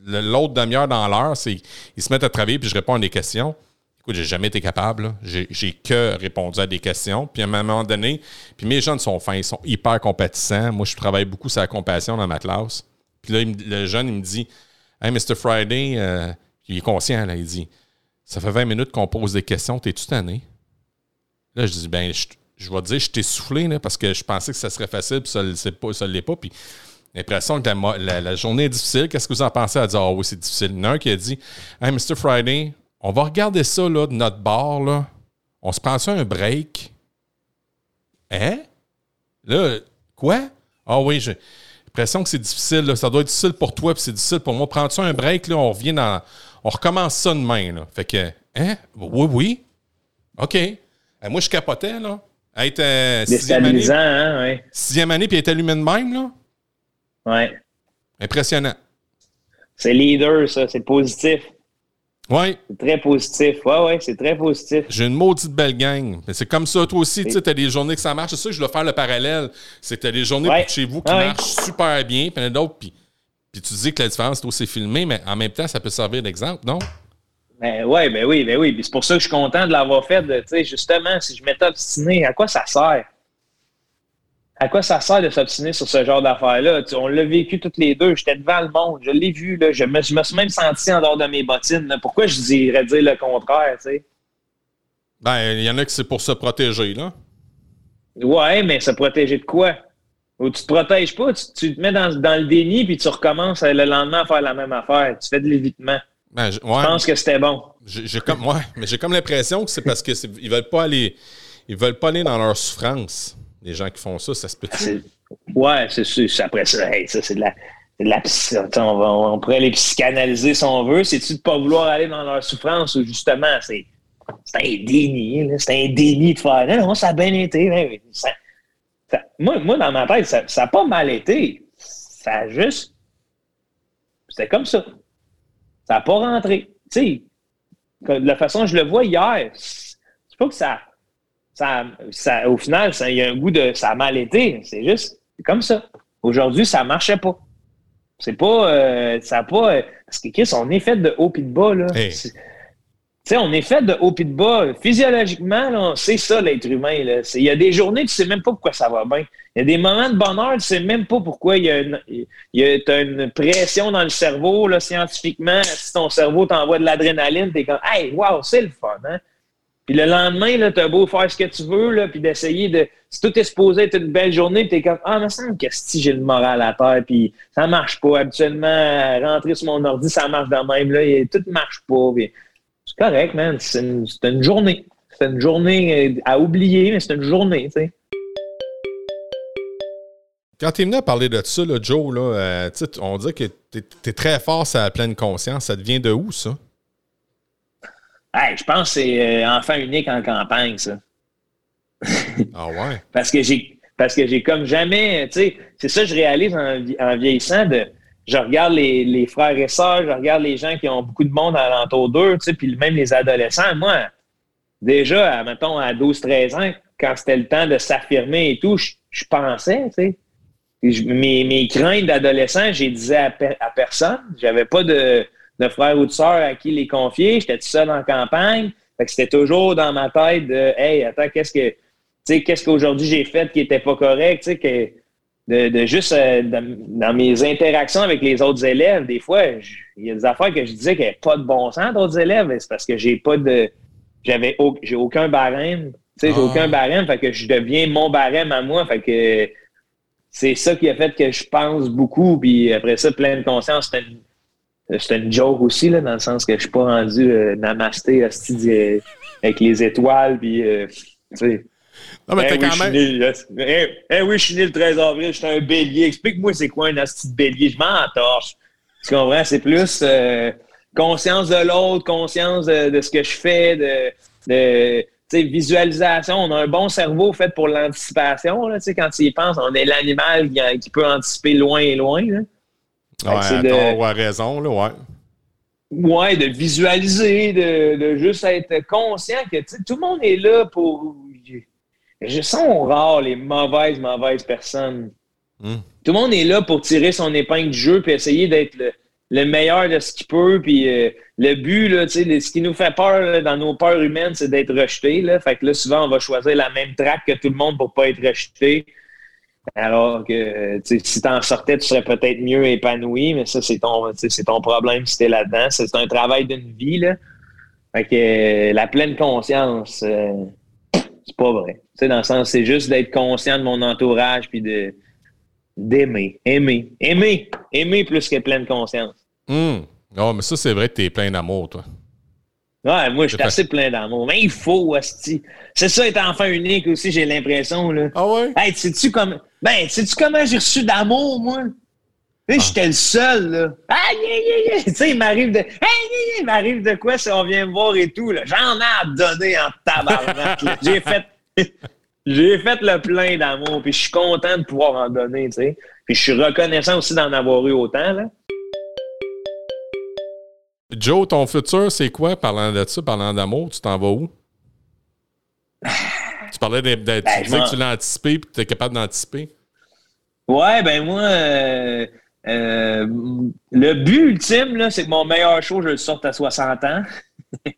l'autre demi-heure dans l'heure, c'est ils se mettent à travailler, puis je réponds à des questions. Écoute, j'ai jamais été capable. J'ai que répondu à des questions. Puis à un moment donné, puis mes jeunes sont fins, ils sont hyper compétissants. Moi, je travaille beaucoup sur la compassion dans ma classe. Puis là, le jeune, il me dit Hey, Mr. Friday, euh, il est conscient, là, il dit Ça fait 20 minutes qu'on pose des questions, t'es-tu tanné? Là, je dis Ben, je, vais te dire, je t'ai soufflé, parce que je pensais que ça serait facile, puis ça ne l'est pas. Puis l'impression que la, journée est difficile. Qu'est-ce que vous en pensez? À dire Ah oui, c'est difficile. Il y en a un qui a dit Hey, Mr. Friday, on va regarder ça là, de notre bar, là. On se prend ça un break? Hein? Là, quoi? Ah oui, j'ai l'impression que c'est difficile. Ça doit être difficile pour toi, puis c'est difficile pour moi. Prends-tu un break, là, on revient dans. On recommence ça demain. Là. Fait que, hein? Oui, oui. OK. Moi, je capotais, là. euh, sixième année. Hein, ouais. Sixième année, puis être allumé de même, là. Ouais. Impressionnant. C'est leader, ça. C'est positif. Oui. C'est très positif. Oui, oui, c'est très positif. J'ai une maudite belle gang. C'est comme ça, toi aussi, tu sais, as des journées que ça marche. C'est ça que je dois faire le parallèle. C'est que tu as des journées chez vous qui marchent super bien, puis d'autres, puis, puis tu dis que la différence, c'est aussi filmé, mais en même temps, ça peut servir d'exemple, non? Ben ouais, ben oui, ben oui. c'est pour ça que je suis content de l'avoir fait. Tu sais, justement, si je m'étais obstiné, à quoi ça sert? À quoi ça sert de s'obstiner sur ce genre d'affaires-là? On l'a vécu toutes les deux. J'étais devant le monde. Je l'ai vu. Là. Je, me, je me suis même senti en dehors de mes bottines. Pourquoi je dirais dire le contraire? Ben, il y en a que c'est pour se protéger, là. Ouais, mais se protéger de quoi? Ou tu te protèges pas, tu, te mets dans, dans, le déni puis tu recommences le lendemain à faire la même affaire. Tu fais de l'évitement. Ben, je, pense que c'était bon. J'ai comme, ouais, mais j'ai comme l'impression que c'est parce qu'ils veulent pas aller. Ils veulent pas aller dans leur souffrance les gens qui font ça, ça se peut Ouais, c'est après ça. ça c'est de la. on, pourrait les psychanalyser si on veut. C'est-tu de ne pas vouloir aller dans leur souffrance ou justement, c'est un déni. C'est un déni de faire. Non, ça a bien été. moi, moi, dans ma tête, ça n'a pas mal été. Ça a juste. C'était comme ça. Ça n'a pas rentré. Tu sais, de la façon dont je le vois hier, c'est pas que ça ça, au final, il y a un goût de ça a mal été. C'est juste comme ça. Aujourd'hui, ça ne marchait pas. C'est pas. Euh, ça pas. Euh, parce que Chris, on est fait de haut et de bas. Là. on est fait de haut et de bas. Physiologiquement, c'est ça l'être humain. Il y a des journées, tu ne sais même pas pourquoi ça va bien. Il y a des moments de bonheur, tu ne sais même pas pourquoi il y a une, as une pression dans le cerveau, là, scientifiquement. Si ton cerveau t'envoie de l'adrénaline, tu es comme Hey, wow, c'est le fun, hein? Puis le lendemain, tu as beau faire ce que tu veux, là, puis d'essayer de. Si tout est supposé être une belle journée, tu es comme Ah, mais ça me que si j'ai le moral à terre, puis ça marche pas. Habituellement, rentrer sur mon ordi, ça marche de même. Là, et tout marche pas. C'est correct, man. C'est une, journée. C'est une journée à oublier, mais c'est une journée, tu sais. Quand tu es venu à parler de ça, là, Joe, là, euh, on dit que tu es, très fort à la pleine conscience. Ça devient de où, ça? Je pense que c'est euh, enfant unique en campagne, ça. ah ouais? *laughs* parce que j'ai parce que j'ai comme jamais, tu sais, c'est ça que je réalise en, vieillissant de je regarde les, frères et sœurs, je regarde les gens qui ont beaucoup de monde alentour d'eux, tu sais, puis même les adolescents. Moi, déjà, mettons, à 12-13 ans, quand c'était le temps de s'affirmer et tout, je, pensais, tu sais. Mes, mes craintes d'adolescent, j'ai disais à, à personne. J'avais pas de de frères ou de sœurs à qui les confier. J'étais tout seul en campagne. c'était toujours dans ma tête de Hey, attends, qu'est-ce que tu sais, qu'est-ce qu'aujourd'hui j'ai fait qui n'était pas correct, tu sais, que de, juste euh, dans mes interactions avec les autres élèves, des fois, il y a des affaires que je disais qu'il n'y avait pas de bon sens d'autres élèves, c'est parce que j'ai pas de. J'avais j'ai aucun barème. Tu sais, j'ai ah. aucun barème, fait que je deviens mon barème à moi. Fait que c'est ça qui a fait que je pense beaucoup. Puis après ça, plein de conscience, c'était une, joke aussi, là, dans le sens que je suis pas rendu euh, namasté avec les étoiles. Puis, euh, tu sais. Non, mais eh t'es quand même. Eh, eh, oui, je suis né le 13 avril, je suis un bélier. Explique-moi c'est quoi un asti de bélier. Je m'en torche. Tu comprends? C'est plus euh, conscience de l'autre, conscience de, ce que je fais, de, de visualisation. On a un bon cerveau fait pour l'anticipation. Quand tu y penses, on est l'animal qui, peut anticiper loin et loin. Là. Ouais, de... raison, là, ouais. Ouais, de visualiser, de, de juste être conscient que tout le monde est là pour je sens rare les mauvaises, mauvaises personnes. Hmm. Tout le monde est là pour tirer son épingle du jeu puis essayer d'être le, meilleur de ce qu'il peut. Puis euh, le but, là, ce qui nous fait peur dans nos peurs humaines, c'est d'être rejeté. Là. Fait que là, souvent, on va choisir la même traque que tout le monde pour pas être rejeté. Alors que si tu en sortais, tu serais peut-être mieux épanoui, mais ça, c'est ton, c'est ton problème si t'es là-dedans. C'est un travail d'une vie. Là. Fait que euh, la pleine conscience, euh, c'est pas vrai sais, dans le sens, c'est juste d'être conscient de mon entourage puis de d'aimer, aimer, aimer, aimer plus que pleine conscience. Hum. Oh, mais ça, c'est vrai que t'es plein d'amour, toi. Ouais, moi, je suis assez plein d'amour. Mais il faut. C'est ça, être enfant unique aussi, j'ai l'impression, là. Ah ouais? Hey, sais-tu comme... Ben, sais-tu comment j'ai reçu d'amour, moi? Ah. j'étais le seul, là. Ah, Tu sais, il m'arrive de... Hey, il m'arrive de quoi si on vient me voir et tout, là? J'en ai à donner en tabarnak, J'ai fait *laughs* j'ai fait le plein d'amour, puis je suis content de pouvoir en donner, tu sais. Puis je suis reconnaissant aussi d'en avoir eu autant, là. Joe, ton futur, c'est quoi, parlant de ça, parlant d'amour? Tu t'en vas où? *laughs* tu parlais. Ben, tu disais que tu l'as anticipé puis que tu es capable d'anticiper. Ouais, ben moi, euh, euh, le but ultime, c'est que mon meilleur show, je le sorte à 60 ans. *laughs*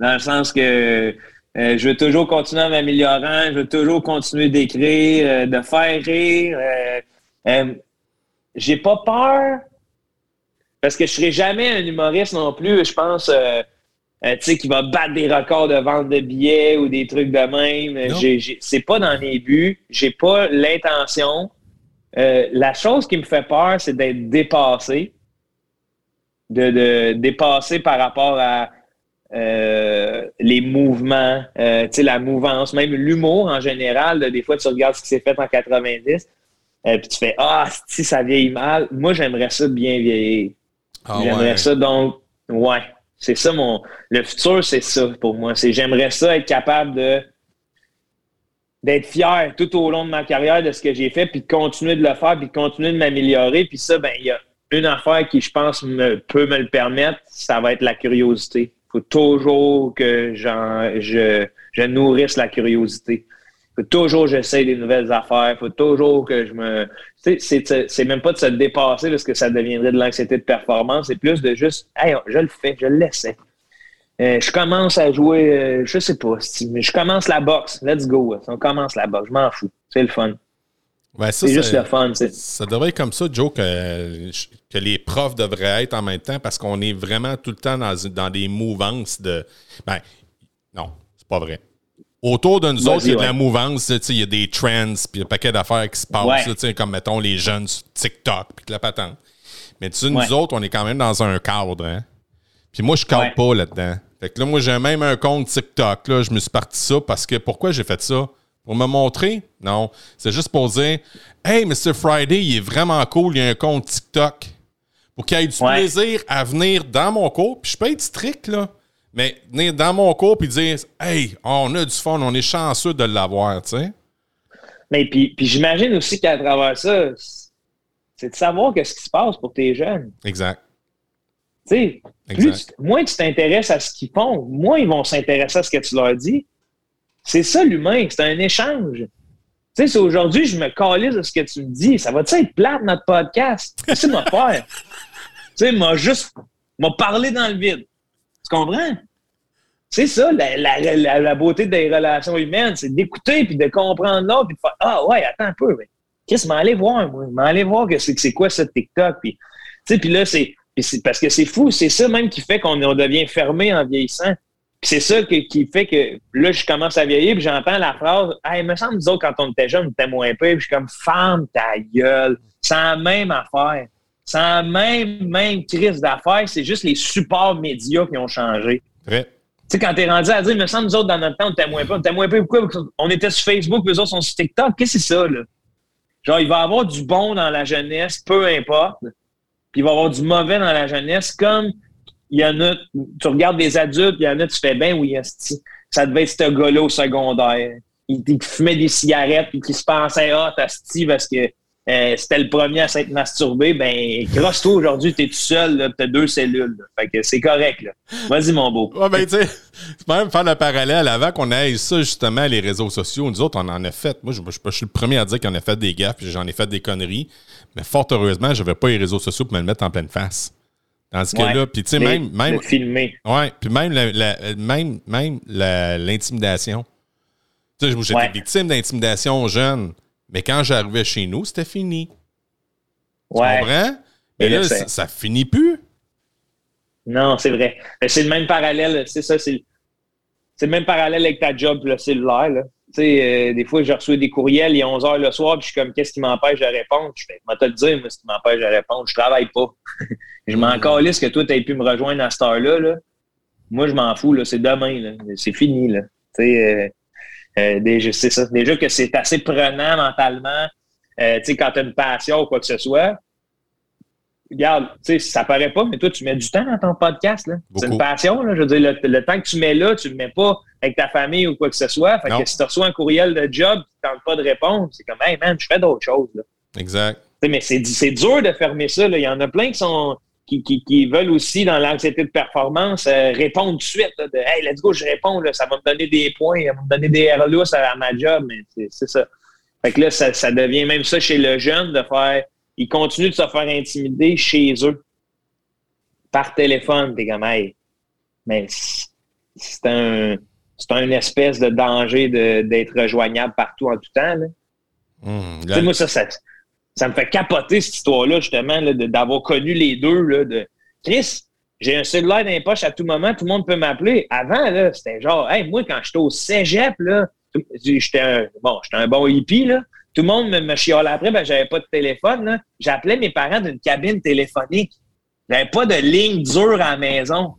Dans le sens que euh, je veux toujours continuer à m'améliorer, je veux toujours continuer d'écrire, de faire rire. J'ai pas peur parce que je serai jamais un humoriste non plus, je pense, tu sais, qui va battre des records de vente de billets ou des trucs de même. C'est pas dans mes buts, j'ai pas l'intention. la chose qui me fait peur, c'est d'être dépassé, de, de dépasser par rapport à euh, les mouvements, euh, la mouvance, même l'humour en général. des fois, tu regardes ce qui s'est fait en 90, euh, puis tu fais Ah, si ça vieillit mal. Moi, j'aimerais ça bien vieillir. Ah j'aimerais ça donc, ouais. C'est ça mon. Le futur, c'est ça pour moi. C'est j'aimerais ça être capable de d'être fier tout au long de ma carrière de ce que j'ai fait, puis de continuer de le faire, puis de continuer de m'améliorer. Puis ça, ben, il y a une affaire qui, je pense, peut me le permettre, ça va être la curiosité faut toujours que je, je nourrisse la curiosité. Faut toujours que j'essaie des nouvelles affaires. faut toujours que je me... C'est même pas de se dépasser parce que ça deviendrait de l'anxiété de performance. C'est plus de juste, hey, je le fais, je l'essaie. Euh, je commence à jouer, euh, je sais pas, mais je commence la boxe. Let's go. On commence la boxe. Je m'en fous. C'est le fun c'est juste le fun. Ça devrait être comme ça, Joe, que, que, les profs devraient être en même temps parce qu'on est vraiment tout le temps dans, dans des mouvances de. Ben, non, c'est pas vrai. Autour de nous autres, il y a de la mouvance, il y a des trends, puis un paquet d'affaires qui se passent, comme mettons les jeunes sur TikTok, puis la patente. Mais tu sais, nous autres, on est quand même dans un cadre. Hein? Puis moi, je cadre pas là-dedans. Fait que là, moi, j'ai même un compte TikTok. Là, je me suis parti ça parce que pourquoi j'ai fait ça? Pour me montrer? Non. C'est juste pour dire Hey, Mr. Friday, il est vraiment cool, il y a un compte TikTok. Pour qu'il ait du plaisir à venir dans mon cours. Puis je peux être strict, là. Mais venir dans mon cours puis dire Hey, on a du fun, on est chanceux de l'avoir, tu sais. Mais puis, puis j'imagine aussi qu'à travers ça, c'est de savoir qu'est-ce qui se passe pour tes jeunes. Exact. Tu sais, moins tu t'intéresses à ce qu'ils font, moins ils vont s'intéresser à ce que tu leur dis. C'est ça l'humain, c'est un échange. Tu sais, si aujourd'hui je me calise de ce que tu me dis, ça va-tu être plate notre podcast? Qu'est-ce que faire? *laughs* tu sais, m'a juste m'a parlé dans le vide. Comprends? C'est ça, la, la, la, beauté des relations humaines, c'est d'écouter puis de comprendre l'autre puis de faire Ah ouais, attends un peu. Qu'est-ce m'en aller voir, moi? M'en aller voir que c'est, c'est quoi ce TikTok. Puis, puis là, c'est, parce que c'est fou, c'est ça même qui fait qu'on on devient fermé en vieillissant. Puis c'est ça qui fait que là, je commence à vieillir, puis j'entends la phrase Hey, il me semble, nous autres, quand on était jeunes, on était moins peu. Puis je suis comme Femme ta gueule. C'est la même affaire. C'est la même, même crise d'affaires. C'est juste les supports médias qui ont changé. Tu sais, quand t'es rendu à dire, me semble, nous autres, dans notre temps, on était moins peu. On était moins peu. Pourquoi? On était sur Facebook, eux autres sont sur TikTok? Qu'est-ce que c'est ça, là? Genre, il va y avoir du bon dans la jeunesse, peu importe. Puis il va y avoir du mauvais dans la jeunesse, comme il y en a, tu regardes des adultes, il y en a, tu fais bien, oui, ça devait être ce gars-là au secondaire. Il, fumait des cigarettes et qui se pensait, ah, t'as Steve parce que euh, c'était le premier à s'être masturbé. Ben, grosse toi aujourd'hui, t'es tout seul, t'as deux cellules. Fait que c'est correct, là. Vas-y, mon beau. Ouais, ben, tu sais, c'est même faire le parallèle avant qu'on ait ça, justement, les réseaux sociaux. Nous autres, on en a fait. Moi, je, je, suis le premier à dire qu'on a fait des gaffes, j'en ai fait des conneries. Mais fort heureusement, j'avais pas les réseaux sociaux pour me le mettre en pleine face. Tandis que là, puis tu sais, même. même filmer. Ouais, puis même, la, même, même l'intimidation. Tu sais, j'étais victime d'intimidation jeune, mais quand j'arrivais chez nous, c'était fini. Ouais. Tu comprends? Mais là, ça, finit plus. Non, c'est vrai. C'est le même parallèle, c'est ça, c'est le même parallèle avec ta job, le cellulaire. Là. Tu sais, euh, des fois, je reçois des courriels, il est 11 h le soir, puis je suis comme, qu'est-ce qui m'empêche de répondre? Je fais, moi, te le dire, moi, ce qui m'empêche de répondre, je travaille pas. *laughs* je m'en calisse que toi, tu aies pu me rejoindre à cette heure-là. Là. Moi, je m'en fous, c'est demain, c'est fini. Là. Euh, euh, déjà, c'est ça. Déjà que c'est assez prenant mentalement, tu sais, quand tu as une passion ou quoi que ce soit, regarde, tu sais, ça paraît pas, mais toi, tu mets du temps dans ton podcast. C'est une passion. Là. Je veux dire, le, temps que tu mets là, tu le mets pas avec ta famille ou quoi que ce soit. Fait que si tu reçois un courriel de job tu ne pas de répondre, c'est comme, hey man, je fais d'autres choses. Là. Exact. mais c'est dur de fermer ça. Là. Il y en a plein qui sont. Qui, qui, veulent aussi, dans l'anxiété de performance, euh, répondre tout de suite. de, hey, let's go, je réponds, là, ça va me donner des points, ça va me donner des RLUS à, à ma job, mais c'est ça. Fait que là, ça, ça devient même ça chez le jeune de faire ils continuent de se faire intimider chez eux par téléphone. T'es comme, hey, mais c'est un, c'est un espèce de danger d'être rejoignable partout en tout temps. Là. Mmh, moi, ça, ça, me fait capoter cette histoire-là, justement, d'avoir connu les deux. Là, de Chris, j'ai un cellulaire dans les poches à tout moment, tout le monde peut m'appeler. Avant, c'était genre, hey, moi, quand j'étais au cégep, j'étais un, bon, j'étais un bon hippie, là. Tout le monde me, me chialait après, ben, j'avais pas de téléphone. J'appelais mes parents d'une cabine téléphonique. J'avais pas de ligne dure à la maison.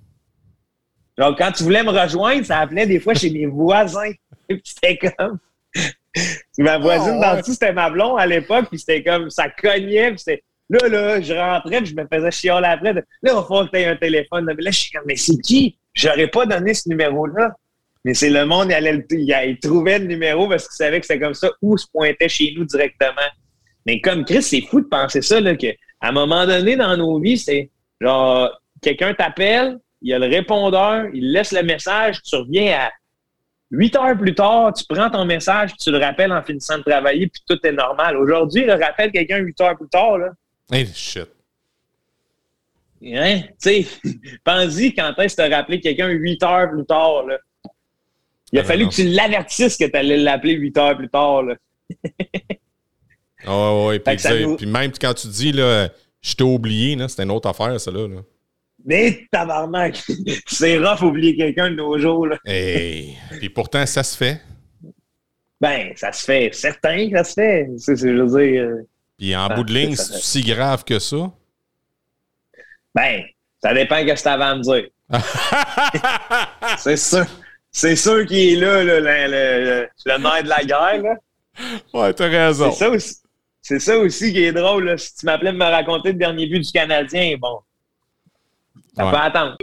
Donc, quand tu voulais me rejoindre, ça appelait des fois chez mes voisins. *laughs* c'était comme. *laughs* ma voisine oh, dans tout, c'était ma blonde à l'époque, puis c'était comme ça cognait, puis c'était. Là, là, je rentrais, puis je me faisais chialer après. Là, il va falloir que tu aies un téléphone. Là, je suis comme, mais c'est qui? J'aurais pas donné ce numéro-là. Mais c'est le monde, il, allait, il, trouvait le numéro parce qu'il savait que c'était comme ça ou se pointait chez nous directement. Mais comme Chris, c'est fou de penser ça, là, qu'à un moment donné dans nos vies, c'est genre, quelqu'un t'appelle, il y a le répondeur, il laisse le message, tu reviens à 8 heures plus tard, tu prends ton message, tu le rappelles en finissant de travailler, puis tout est normal. Aujourd'hui, le rappelle quelqu'un 8 heures plus tard, là. Hey, shit. Hein? Tu sais, *laughs* pense-y quand est-ce que tu as rappelé quelqu'un 8 heures plus tard, là. Il a ah, fallu que tu l'avertisses que tu allais l'appeler 8 heures plus tard. Là. oh, ouais, puis, puis, même quand tu dis là, je t'ai oublié, c'est une autre affaire, ça là. Mais tabarnak! *laughs* c'est rough oublier quelqu'un de nos jours. Là. Et puis pourtant, ça se fait. Ben, ça se fait. Certain que ça se fait. C'est, je veux dire. Euh, puis en bout de ligne, c'est si grave que ça? Ben, ça dépend de ce que tu avais à me dire. *laughs* c'est ça. C'est sûr qu'il est là, le, le, le, nerf de la guerre. Là. Ouais, t'as raison. C'est ça aussi. C'est ça aussi qui est drôle. Là. Si tu m'appelais de me raconter le dernier but du Canadien, bon. Ça peut attendre.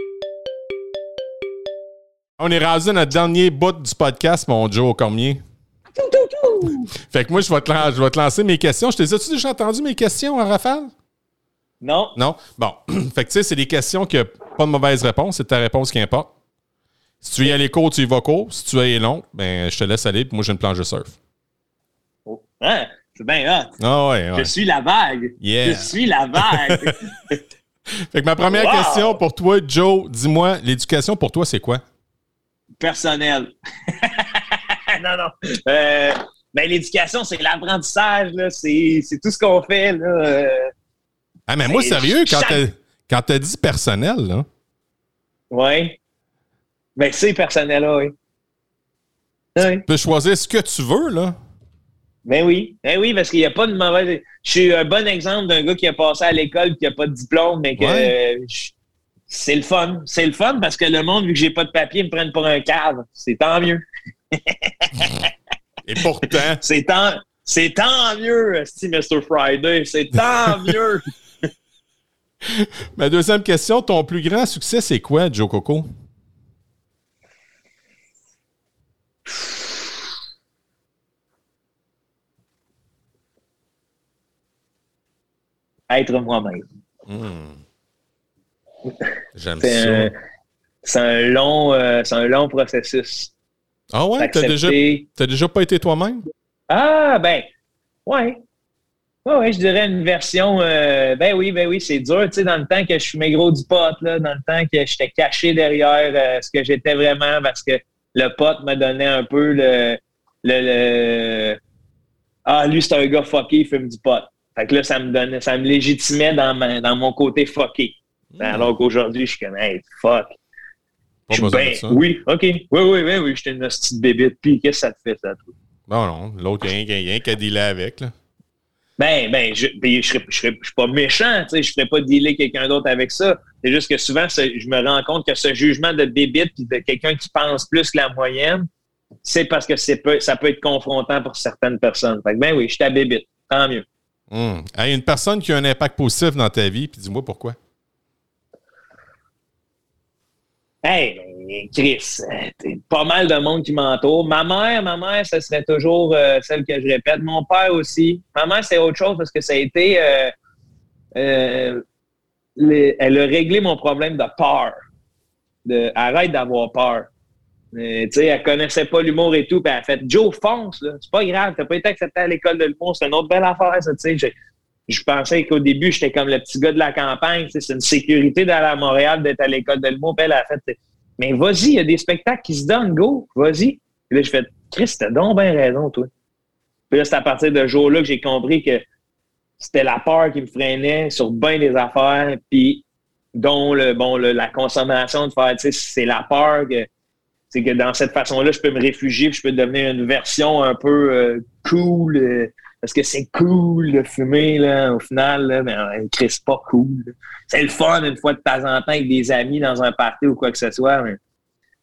On est rendu à notre dernier bout du podcast, mon Joe Cormier. Tout, tout, tout. Fait que moi, je vais, te, je vais te lancer mes questions. Je te disais, tu déjà entendu mes questions, en rafale? Non. Non? Bon. *clears throat* fait que tu sais, c'est des questions qui n'ont pas de mauvaise réponse. C'est ta réponse qui importe. Si tu y aller court, tu y vas court. Si tu y aller long, ben, je te laisse aller, puis moi, j'ai une planche de surf. Oh. Hein? C'est bien hot. Ah ouais, Je suis la vague. Je suis la vague. *laughs* fait que ma première question pour toi, Joe, dis-moi, l'éducation pour toi, c'est quoi? Personnel. *laughs* non, non. Euh, ben, l'éducation, c'est l'apprentissage, là. C'est, c'est tout ce qu'on fait, là. Euh. Ah, mais moi, sérieux, quand chaque- t'as, quand t'as dit personnel, là, Ouais. Ben, c'est personnel, là, oui. Oui. tu peux choisir ce que tu veux, là. Ben oui. Ben oui, parce qu'il n'y a pas de mauvaise. Je suis un bon exemple d'un gars qui a passé à l'école et qui n'a pas de diplôme, mais que Ouais. euh, je- c'est le fun. C'est le fun parce que le monde, vu que j'ai pas de papier, me prennent pour un cadre. C'est tant mieux. Et pourtant, *laughs* C'est tant, c'est tant mieux, Mr. Friday. C'est tant *laughs* mieux. ma deuxième question, ton plus grand succès, c'est quoi, Joe Coco? Être moi-même. J'aime C'est ça. un, c'est un long, euh, c'est un long processus. Ah ouais, t'as déjà, déjà pas été toi-même? Ah, ben, ouais. Ouais, ouais, je dirais une version. euh, ben oui, ben oui, c'est dur. Tu sais, dans le temps que je fumais gros du pot, là, dans le temps que j'étais caché derrière euh, ce que j'étais vraiment parce que le pot me donnait un peu le. le, le- ah, lui, c'est un gars fucké, il fume du pot. Fait que là, ça me donnait, ça me légitimait dans, ma- dans mon côté fucké. Alors qu'aujourd'hui, je suis comme, hey, fuck. Pas Je suis ben, oui, OK. Oui, oui, oui, oui, j'étais une petite bébite. Puis, qu'est-ce que ça te fait, ça, toi? Non, non, l'autre, il y a rien qu'à dealer avec, là. Ben, ben, je, ben, je, serais- je, suis pas méchant, tu sais, je ferais pas dealer quelqu'un d'autre avec ça. C'est juste que souvent, je me rends compte que ce jugement de bébite puis de quelqu'un qui pense plus que la moyenne, c'est parce que c'est ça peut être confrontant pour certaines personnes. Fait que, ben oui, je suis à bébite. Tant mieux. Hey, une personne qui a un impact positif dans ta vie, puis dis-moi pourquoi. Hey, Chris, euh, pas mal de monde qui m'entoure. Ma mère, ma mère, ce serait toujours euh, celle que je répète. Mon père aussi. Ma mère, c'est autre chose parce que ça a été. euh, elle a réglé mon problème de peur. De, arrête d'avoir peur. Tu sais, elle connaissait pas l'humour et tout, puis elle a fait Joe, fonce, là. C'est pas grave, t'as pas été accepté à l'école de l'humour, c'est une autre belle affaire, ça, tu sais. Je, pensais qu'au début, j'étais comme le petit gars de la campagne, c'est une sécurité d'aller à Montréal, d'être à l'école de l'humour, puis elle a fait Mais vas-y, il y a des spectacles qui se donnent, go, vas-y. Puis là, je fais Chris, t'as donc bien raison, toi. Puis là, c'est à partir de ce jour-là que j'ai compris que c'était la peur qui me freinait sur bien des affaires, puis dont le bon le- la consommation de faire, tu sais, c'est la peur que c'est que dans cette façon-là, je peux me réfugier, puis je peux devenir une version un peu euh, cool, euh, parce que c'est cool de fumer, là, au final, là, mais euh, Chris, c'est pas cool. C'est le fun une fois de temps en temps avec des amis dans un party ou quoi que ce soit, mais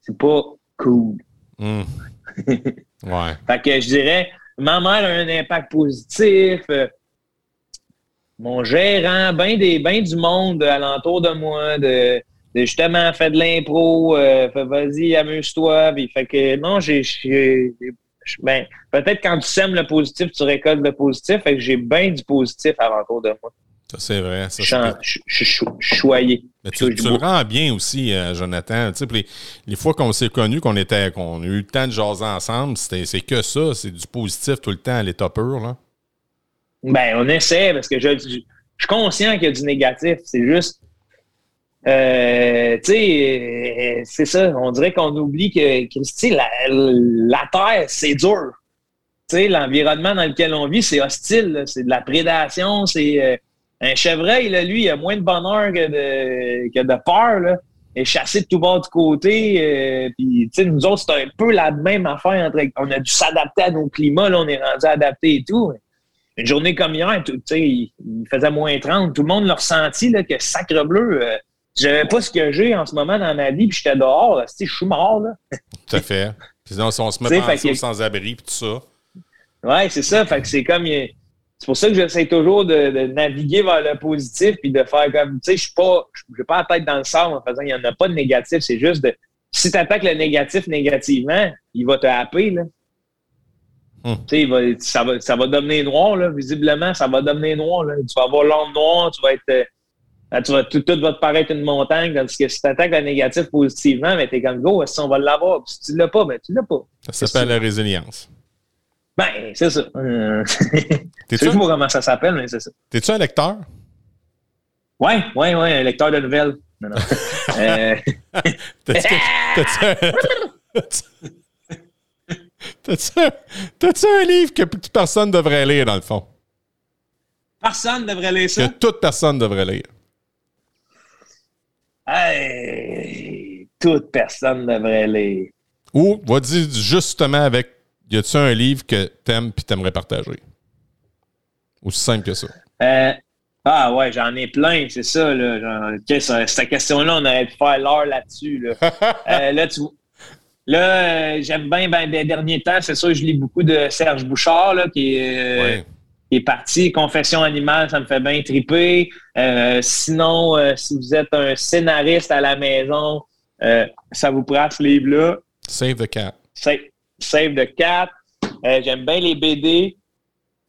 c'est pas cool. Hum. *laughs* ouais. Fait que je dirais, ma mère a un impact positif. euh, mon gérant, ben des ben du monde alentour de moi, de justement fait de l'impro, euh, vas-y, amuse-toi. Fait que non, j'ai ben, peut-être quand tu sèmes le positif, tu récoltes le positif. Fait que j'ai bien du positif alentour de moi. Ça, c'est vrai. Ça, Je suis choyé. Mais tu, tu le rends bien aussi, euh, Jonathan. Tu sais, les, les fois qu'on s'est connus, qu'on était, qu'on a eu le temps de jaser ensemble, c'est que ça, c'est du positif tout le temps à l'état pur. Là. Ben, on essaie parce que je, je- je suis conscient qu'il y a du négatif. C'est juste. Euh, tu sais, euh, c'est ça. On dirait qu'on oublie que, Christy, la, Terre, c'est dur. Tu sais, l'environnement dans lequel on vit, c'est hostile. C'est de la prédation. C'est. euh, un chevreuil, là, lui, il a moins de bonheur que de, que de peur. Là. Est chassé de tout bord du côté. puis, tu sais, nous autres, c'est un peu la même affaire. Entre, on a dû s'adapter à nos climats. Là, on est rendu adapté et tout. Une journée comme hier, il, faisait moins 30. Tout le monde l'a ressenti là, que sacre bleu. J'avais pas ce que j'ai en ce moment dans ma vie, puis j'étais dehors. Là, je suis mort. Là. Tout à fait. Puis sinon, si on se met *laughs* que- aux sans-abri puis tout ça. Ouais, c'est ça. Fait que c'est comme. C'est pour ça que j'essaie toujours de, de naviguer vers le positif puis de faire comme. Tu sais, je suis pas. Pas la tête dans le sable en faisant il n'y en a pas de négatif. C'est juste de. Si tu attaques le négatif négativement, il va te happer. Là. Tu sais, il va- ça, va, ça va devenir noir, là. Visiblement, ça va devenir noir. Là. Tu vas avoir l'ombre noire, tu vas être. Là, tu vas, tout, tout va te paraître une montagne. Tandis que si tu attaques le négatif positivement, ben, t'es comme go, si on va l'avoir? Puis si tu l'as pas, ben tu l'as pas. Ça s'appelle la résilience. Ben, c'est ça. Je sais pas comment ça s'appelle, mais c'est ça. t'es-tu un lecteur? Ouais, ouais, ouais, un lecteur de nouvelles. Non, non. *laughs* Euh, T'as-tu, *laughs* t'as-tu un- T'as-tu un, livre que personne devrait lire, dans le fond? Personne devrait lire ça? Que toute personne devrait lire. Toute personne devrait lire. Ou, va dire justement avec, y a-tu un livre que t'aimes puis t'aimerais partager? Aussi simple que ça. Euh, ah ouais, j'en ai plein, c'est ça. Là. cette question-là, on aurait pu faire l'heure là-dessus. Là. *laughs* euh, là, tu, Là, euh, j'aime bien ben, des derniers temps, c'est sûr, je lis beaucoup de Serge Bouchard, là, qui, est, euh, qui est parti. Confession animale, ça me fait bien triper. Euh, sinon, si vous êtes un scénariste à la maison, ça vous prend ce livre-là. Save the Cat. Save, Save the Cat. j'aime bien les BD.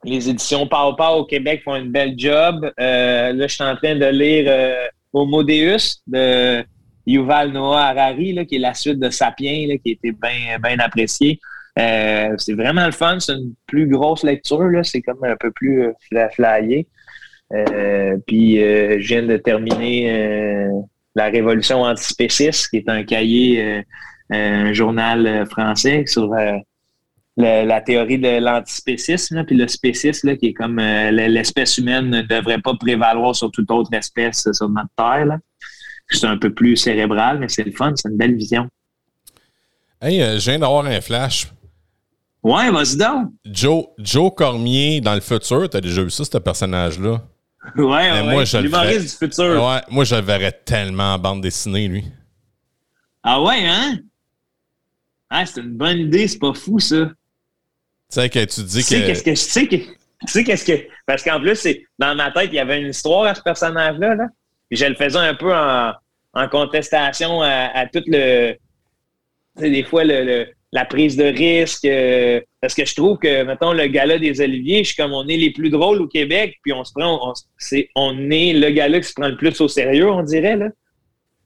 Les éditions Pau Pau au Québec font une belle job. là, je suis en train de lire Homo Deus de Yuval Noah Harari, là, qui est la suite de Sapiens, là, qui a été bien ben apprécié. Euh, c'est vraiment le fun. C'est une plus grosse lecture. C'est comme un peu plus euh, flyé. Euh, puis, je viens de terminer La Révolution antispéciste, qui est un cahier, un journal français sur la théorie de l'antispécisme. Puis le spécisme, qui est comme l'espèce humaine ne devrait pas prévaloir sur toute autre espèce sur notre Terre c'est un peu plus cérébral, mais c'est le fun, c'est une belle vision. Hey, je viens d'avoir un flash. Ouais, vas-y donc. Joe, Joe Cormier dans le futur, t'as déjà vu ça, ce personnage-là? Ouais, ouais. Moi, je l'humoriste du futur. Ouais, moi, je le verrais tellement en bande dessinée, lui. Ah ouais, hein? Ah, c'est une bonne idée, c'est pas fou, ça. Tu sais, que tu dis tu sais Qu'est-ce que, tu sais, que, tu sais qu'est-ce que... Parce qu'en plus, c'est dans ma tête, il y avait une histoire à ce personnage-là, là. Puis je le faisais un peu en, contestation à, tout le. Des fois, le, la prise de risque. Euh, parce que je trouve que, mettons, le gala des Oliviers, je suis comme on est les plus drôles au Québec, puis on se prend. On, c'est, on est le gala qui se prend le plus au sérieux, on dirait, là.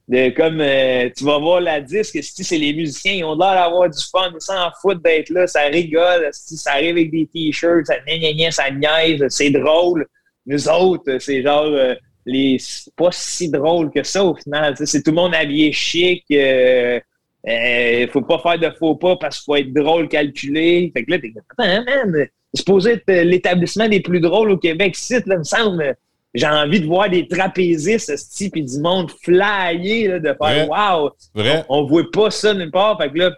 De, comme euh, tu vas voir la disque, si c'est les musiciens, ils ont l'air d'avoir du fun, ils s'en foutent d'être là, ça rigole, si ça arrive avec des t-shirts, ça gna, ça niaise, c'est drôle. Nous autres, c'est genre euh, les pas si drôle que ça au final. C'est tout le monde habillé chic. Il euh, euh, faut pas faire de faux pas parce qu'il faut être drôle, calculé. Fait que là, t'es attends, man, c'est supposé être euh, l'établissement des plus drôles au Québec. Site, là, me semble. J'ai envie de voir des trapézistes, ce et du monde flyer, de faire Wow! On, voit pas ça nulle part. Fait que là,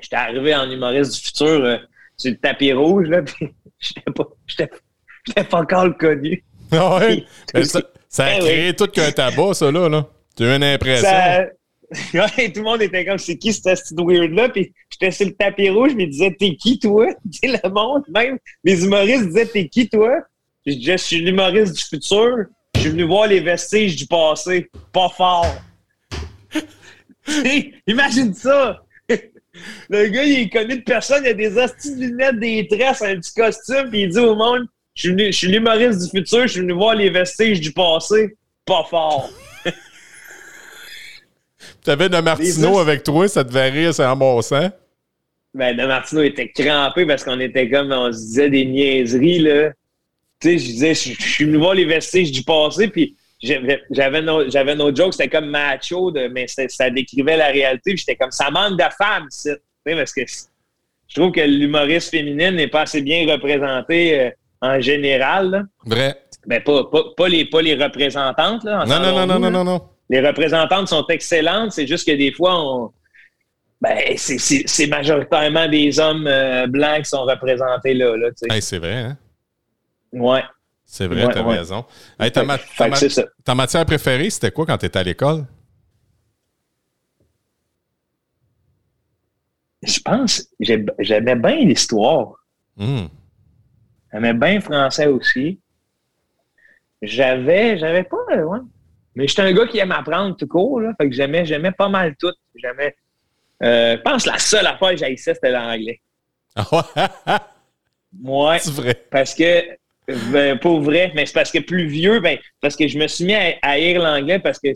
j'étais arrivé en humoriste du futur sur le tapis rouge, là, *laughs* puis j'étais pas, j'étais pas encore connu. Ah ouais? *laughs* Ça a eh créé tout qu'un tabac, ça, là. là. Tu as eu une impression. *laughs* Tout le monde était comme, c'est qui ce weird-là? Puis j'étais sur le tapis rouge, mais ils disaient, t'es qui, toi? *laughs* Tu le monde, même, les humoristes disaient, t'es qui, toi? je disais, je suis l'humoriste du futur. Je suis venu voir les vestiges du passé. Pas fort. *laughs* imagine ça! Le gars, il est connu de personne, il a des hosties de lunettes, des tresses, un petit costume, puis il dit au monde je suis l'humoriste du futur, je suis venu voir les vestiges du passé. Pas fort. T'avais de Martino avec toi, ça te devait rire, c'est embossant. Ben, de Martino était crampé parce qu'on était comme, on se disait des niaiseries, là. Tu sais, je disais, je suis venu voir les vestiges du passé, puis j'avais nos, j'avais nos jokes, c'était comme macho, de, mais ça décrivait la réalité, j'étais comme, ça manque de femmes, tu sais, parce que je trouve que l'humoriste féminine n'est pas assez bien représenté. Euh, en général. Vrai. Ben, pas, pas, pas, les, pas les représentantes. Là, non, non, non, non, non, non, non. Les représentantes sont excellentes. C'est juste que des fois, on, ben, c'est majoritairement des hommes euh, blancs qui sont représentés là. là hey, c'est vrai, hein? Ouais. C'est vrai, t'as raison. Hey, ta, ta, matière préférée, c'était quoi quand tu étais à l'école? Je pense, j'aimais bien l'histoire. Hmm. J'aimais bien français aussi. J'avais, j'avais pas, ouais. Mais j'étais un gars qui aime apprendre tout court, là. Fait que j'aimais, j'aimais pas mal tout. J'aimais. Euh, je pense que la seule affaire que j'haïssais, c'était l'anglais. Ah ouais? C'est vrai. Parce que, ben, pas vrai, mais c'est parce que plus vieux, ben, parce que je me suis mis à, haïr l'anglais parce que, tu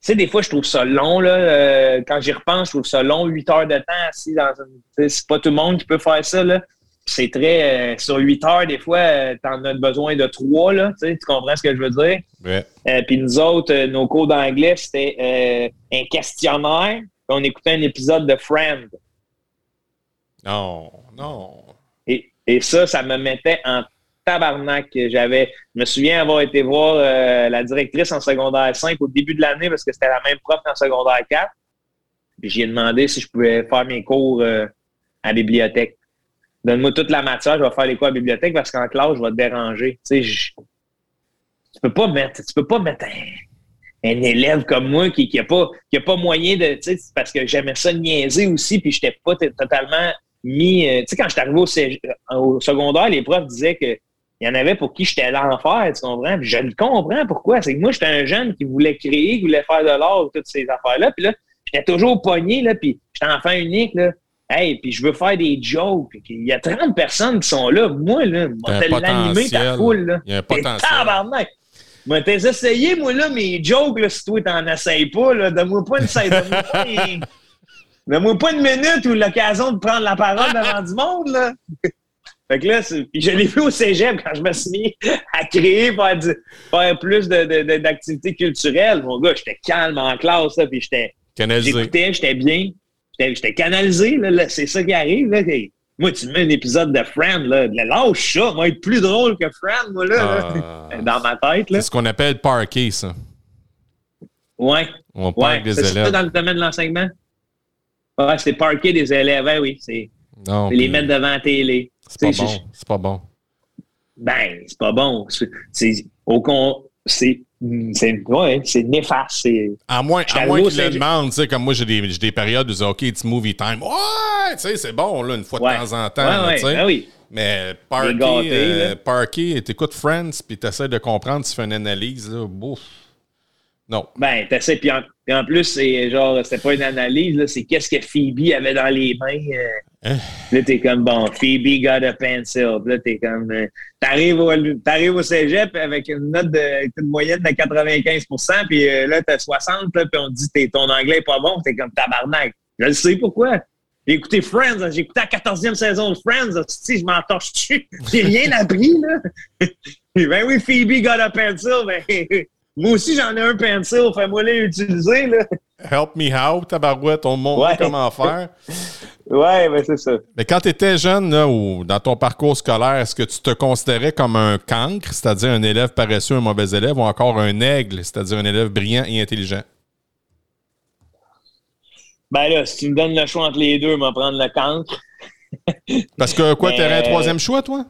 sais, des fois, je trouve ça long, là. Euh, quand j'y repense, je trouve ça long, huit heures de temps assis dans une. C'est pas tout le monde qui peut faire ça, là c'est très. Euh, sur 8 heures, des fois, euh, tu en as besoin de 3, là. Tu comprends ce que je veux dire? Ouais. Euh, puis nous autres, nos cours d'anglais, c'était un questionnaire. On écoutait un épisode de Friend. Non, non. Et, et ça, ça me mettait en tabarnak. J'avais, je me souviens avoir été voir euh, la directrice en secondaire 5 au début de l'année parce que c'était la même prof qu'en secondaire 4. Puis j'ai demandé si je pouvais faire mes cours euh, à la bibliothèque. Donne-moi toute la matière, je vais faire les cours à la bibliothèque parce qu'en classe, je vais te déranger. Tu sais, tu peux pas mettre, tu peux pas mettre un, élève comme moi qui, qui a pas, qui a pas moyen de, tu sais, parce que j'aimais ça niaiser aussi, puis j'étais pas totalement mis, euh, tu sais, quand je suis arrivé au, au, secondaire, les profs disaient que il y en avait pour qui j'étais l'enfer, tu comprends? Je le comprends pourquoi. C'est que moi, j'étais un jeune qui voulait créer, qui voulait faire de l'art, toutes ces affaires-là. Puis là, j'étais toujours pogné, là, puis j'étais enfant unique, là. Hey, puis je veux faire des jokes. Il y a 30 personnes qui sont là. Moi, là, moi, l'animer ta foule, là. Il y a un potentiel. Tabarnak! Moi, t'es essayé, moi, là, mes jokes, là, si toi, t'en essayes pas, là. Donne-moi pas une Donne-moi pas, une... *laughs* Donne pas une minute ou l'occasion de prendre la parole *laughs* devant du monde, là. Fait que là, puis je l'ai vu au cégep quand je me suis mis à créer, faire, du, faire plus d'activités culturelles. Mon gars, j'étais calme en classe, là, puis j'étais. J'écoutais, j'étais bien. J'étais canalisé, là, c'est ça qui arrive. Là, moi, tu mets un épisode de Friend, là, de lâche ça, moi, être plus drôle que Friend, moi, là, ah. *laughs* dans ma tête. C'est ce qu'on appelle parquer, ça. Ouais. On parque des élèves. C'est dans le domaine de l'enseignement? Ouais, c'est parquer des élèves, hein, oui. C'est les mettre devant la télé. C'est pas, bon. C'est pas bon. Ben, c'est pas bon. C'est au con. C'est c'est ouais, néfaste. À moins, à moins qu'ils le demandent, tu sais, comme moi, j'ai des, des, périodes où je dis, OK, it's movie time. Ouais, tu sais, c'est bon, là, une fois de temps en temps. Ouais. Ben oui. Mais Parky, euh, Parky t'écoutes Friends, puis t'essaies de comprendre, tu fais une analyse, là, bouf. Non. Ben, t'essaies, puis en, en, plus, c'est genre, c'est pas une analyse, c'est qu'est-ce que Phoebe avait dans les mains. Euh? Là, t'es comme, bon, Phoebe got a pencil. Là, t'es comme, euh, t'arrives au, t'arrives au cégep avec une note de, une moyenne de 95% puis euh, là, t'as 60, là, puis on dit, t'es, ton anglais est pas bon, t'es comme tabarnak. Je le sais pourquoi. J'ai écouté Friends, j'ai écouté la 14e saison de Friends, si je m'en torche-tu. *laughs* J'ai rien appris, là. *laughs* ben oui, Phoebe got a pencil, ben. *laughs* Moi aussi, j'en ai un pencil, fais-moi les utiliser. Là. Help me how, tabarouette, on montre ouais. comment faire. Ouais, mais c'est ça. Mais quand tu étais jeune, là, ou dans ton parcours scolaire, est-ce que tu te considérais comme un cancre, c'est-à-dire un élève paresseux, un mauvais élève, ou encore un aigle, c'est-à-dire un élève brillant et intelligent? Ben là, si tu me donnes le choix entre les deux, je vais prendre le cancre. *laughs* Parce que quoi, tu un troisième choix, toi?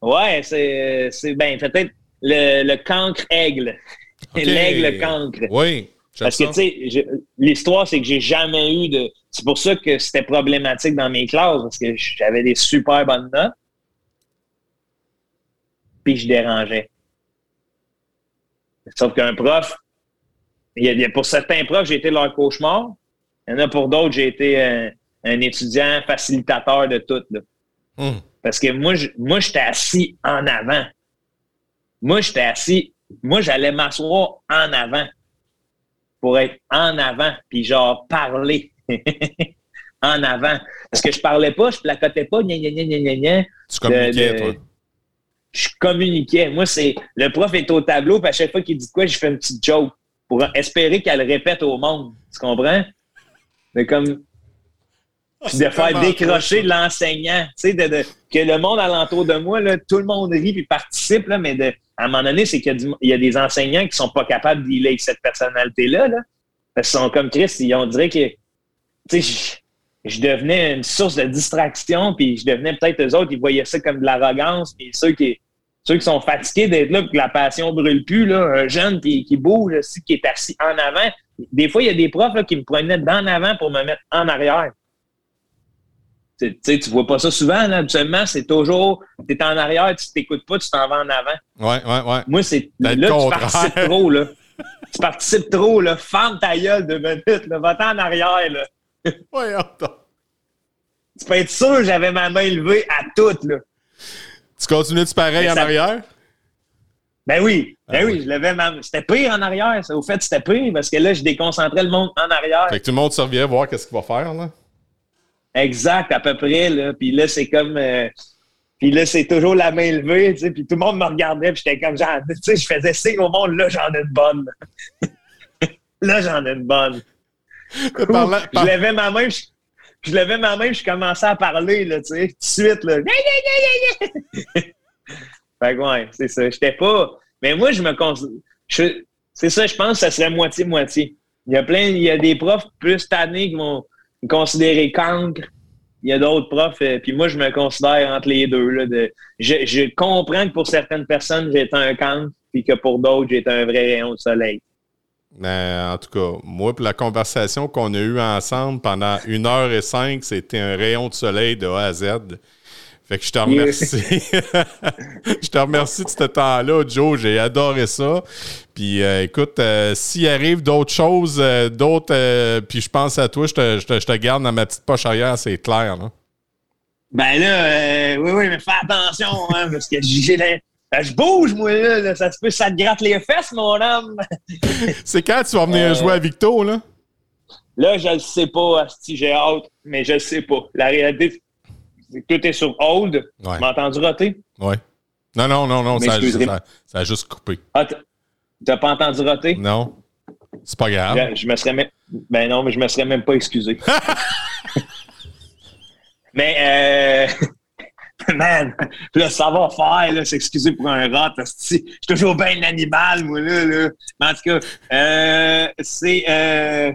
Ouais, c'est, c'est ben, peut-être le, le cancre aigle. *laughs* L'aigle cancre. Oui. Parce que, tu sais, l'histoire, c'est que j'ai jamais eu de. C'est pour ça que c'était problématique dans mes classes, parce que j'avais des super bonnes notes. Puis je dérangeais. Sauf qu'un prof, il y a, pour certains profs, j'ai été leur cauchemar. Il y en a pour d'autres, j'ai été un, étudiant facilitateur de tout. Hmm. Parce que moi, moi, j'étais assis en avant. Moi, j'étais assis. Moi, j'allais m'asseoir en avant pour être en avant, puis genre parler *laughs* en avant. Parce que je parlais pas, je placotais pas, gna, gna, gna, gna, gna, Tu communiquais, toi? Je communiquais. Moi, c'est le prof est au tableau, puis à chaque fois qu'il dit quoi, je fais une petite joke pour espérer qu'elle répète au monde. Tu comprends? Mais comme puis de faire décrocher de l'enseignant. Tu sais, de, que le monde alentour de moi, là, tout le monde rit puis participe, là, mais de, à un moment donné, c'est qu'il y, a des enseignants qui sont pas capables de dealer avec cette personnalité-là. Là, parce qu'ils sont comme Chris, ils, on dirait que tu sais, je, devenais une source de distraction, puis je devenais peut-être eux autres, ils voyaient ça comme de l'arrogance, puis ceux qui ceux qui sont fatigués d'être là, que la passion brûle plus, là, un jeune qui, qui bouge, aussi, qui est assis en avant. Des fois, il y a des profs là, qui me prenaient d'en avant pour me mettre en arrière. Tu sais, tu vois pas ça souvent, là. Habituellement, c'est toujours, tu es en arrière, tu t'écoutes pas, tu t'en vas en avant. Ouais, ouais, ouais. Moi, c'est, là, tu participes trop, là. *laughs* tu participes trop, là. Ferme ta gueule deux minutes, là. Va-t'en en arrière, là. *laughs* ouais, attends. Tu peux être sûr, j'avais ma main levée à toutes, là. Tu continues-tu pareil en arrière? Ben oui, ben ah oui, je levais ma... C'était pire en arrière, ça. Au fait, c'était pire parce que là, je déconcentrais le monde en arrière. Fait que tout le monde surveillait voir qu'est-ce qu'il va faire, là. Exact, à peu près. Là. Puis là, c'est comme. Euh, puis là, c'est toujours la main levée, tu sais. Puis tout le monde me regardait, puis j'étais comme, genre, tu sais, je faisais signe au monde, là, j'en ai une bonne. *laughs* là, j'en ai une bonne. Je levais ma main, je levais ma main, je commençais à parler, là, tu sais, tout de suite, là. *laughs* fait que, ouais, c'est ça. J'étais pas. Mais moi, je me C'est ça, je pense que ça serait moitié-moitié. Il y a plein, il y a des profs plus tannés qui vont me considérer cancre. Il y a d'autres profs, euh, puis moi, je me considère entre les deux. Là, de, je, je, comprends que pour certaines personnes, été un cancre, puis que pour d'autres, été un vrai rayon de soleil. Mais en tout cas, moi, pour la conversation qu'on a eue ensemble pendant une heure et cinq, c'était un rayon de soleil de A à Z. Fait que je te remercie. *laughs* je te remercie de ce temps-là, Joe. J'ai adoré ça. Puis euh, écoute, euh, s'il arrive d'autres choses, euh, d'autres. puis je pense à toi, je te, je, te, garde dans ma petite poche arrière, c'est clair. Là. Ben là, oui, oui, mais fais attention, hein, parce que j'ai ben, je bouge, moi, là, Ça se peut, ça te gratte les fesses, mon homme. *laughs* c'est quand tu vas venir jouer à Victo, là? Là, je le sais pas, si j'ai hâte, mais je le sais pas. La réalité, tout est sur hold. Tu m'as entendu roter? Oui. Non, non, non, non, ça, a juste coupé. Ah, t'as pas entendu roter? Non. C'est pas grave. Je, me serais même. Ben non, mais je me serais même pas excusé. *laughs* mais euh, man, le savoir-faire, s'excuser pour un rat, je suis toujours bien un animal, moi, là, là. Mais en tout cas, euh, c'est. Euh,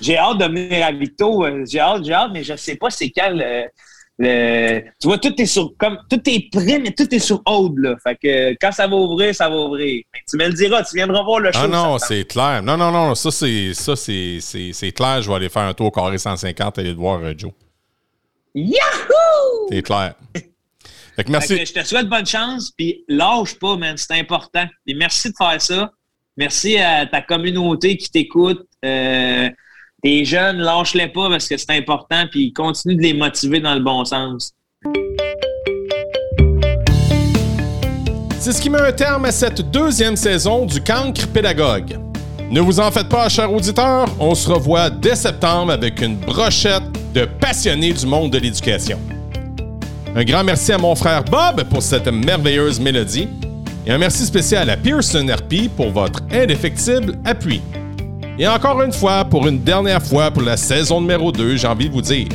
j'ai hâte de venir à Victo. Euh, j'ai hâte, j'ai hâte, mais je sais pas c'est quel tu vois, tout est sur comme tout est prêt, mais tout est sur hold. Là. Fait que quand ça va ouvrir, ça va ouvrir. tu me le diras, tu viendras voir le ah show. Ah non, c'est clair. Non, non, non, ça c'est ça c'est clair. Je vais aller faire un tour au carré 150 et aller voir euh, Joe. Yahoo! C'est clair. *laughs* Fait que merci. je te souhaite bonne chance, puis lâche pas, man, c'est important. Et merci de faire ça. Merci à ta communauté qui t'écoute. Euh, les jeunes, lâche-les pas parce que c'est important, puis continue de les motiver dans le bon sens. C'est ce qui met un terme à cette deuxième saison du Cancre Pédagogue. Ne vous en faites pas, chers auditeurs, on se revoit dès septembre avec une brochette de passionnés du monde de l'éducation. Un grand merci à mon frère Bob pour cette merveilleuse mélodie et un merci spécial à Pearson RP pour votre indéfectible appui. Et encore une fois, pour une dernière fois pour la saison numéro 2, j'ai envie de vous dire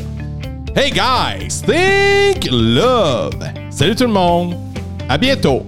Hey guys, think love! Salut tout le monde! À bientôt!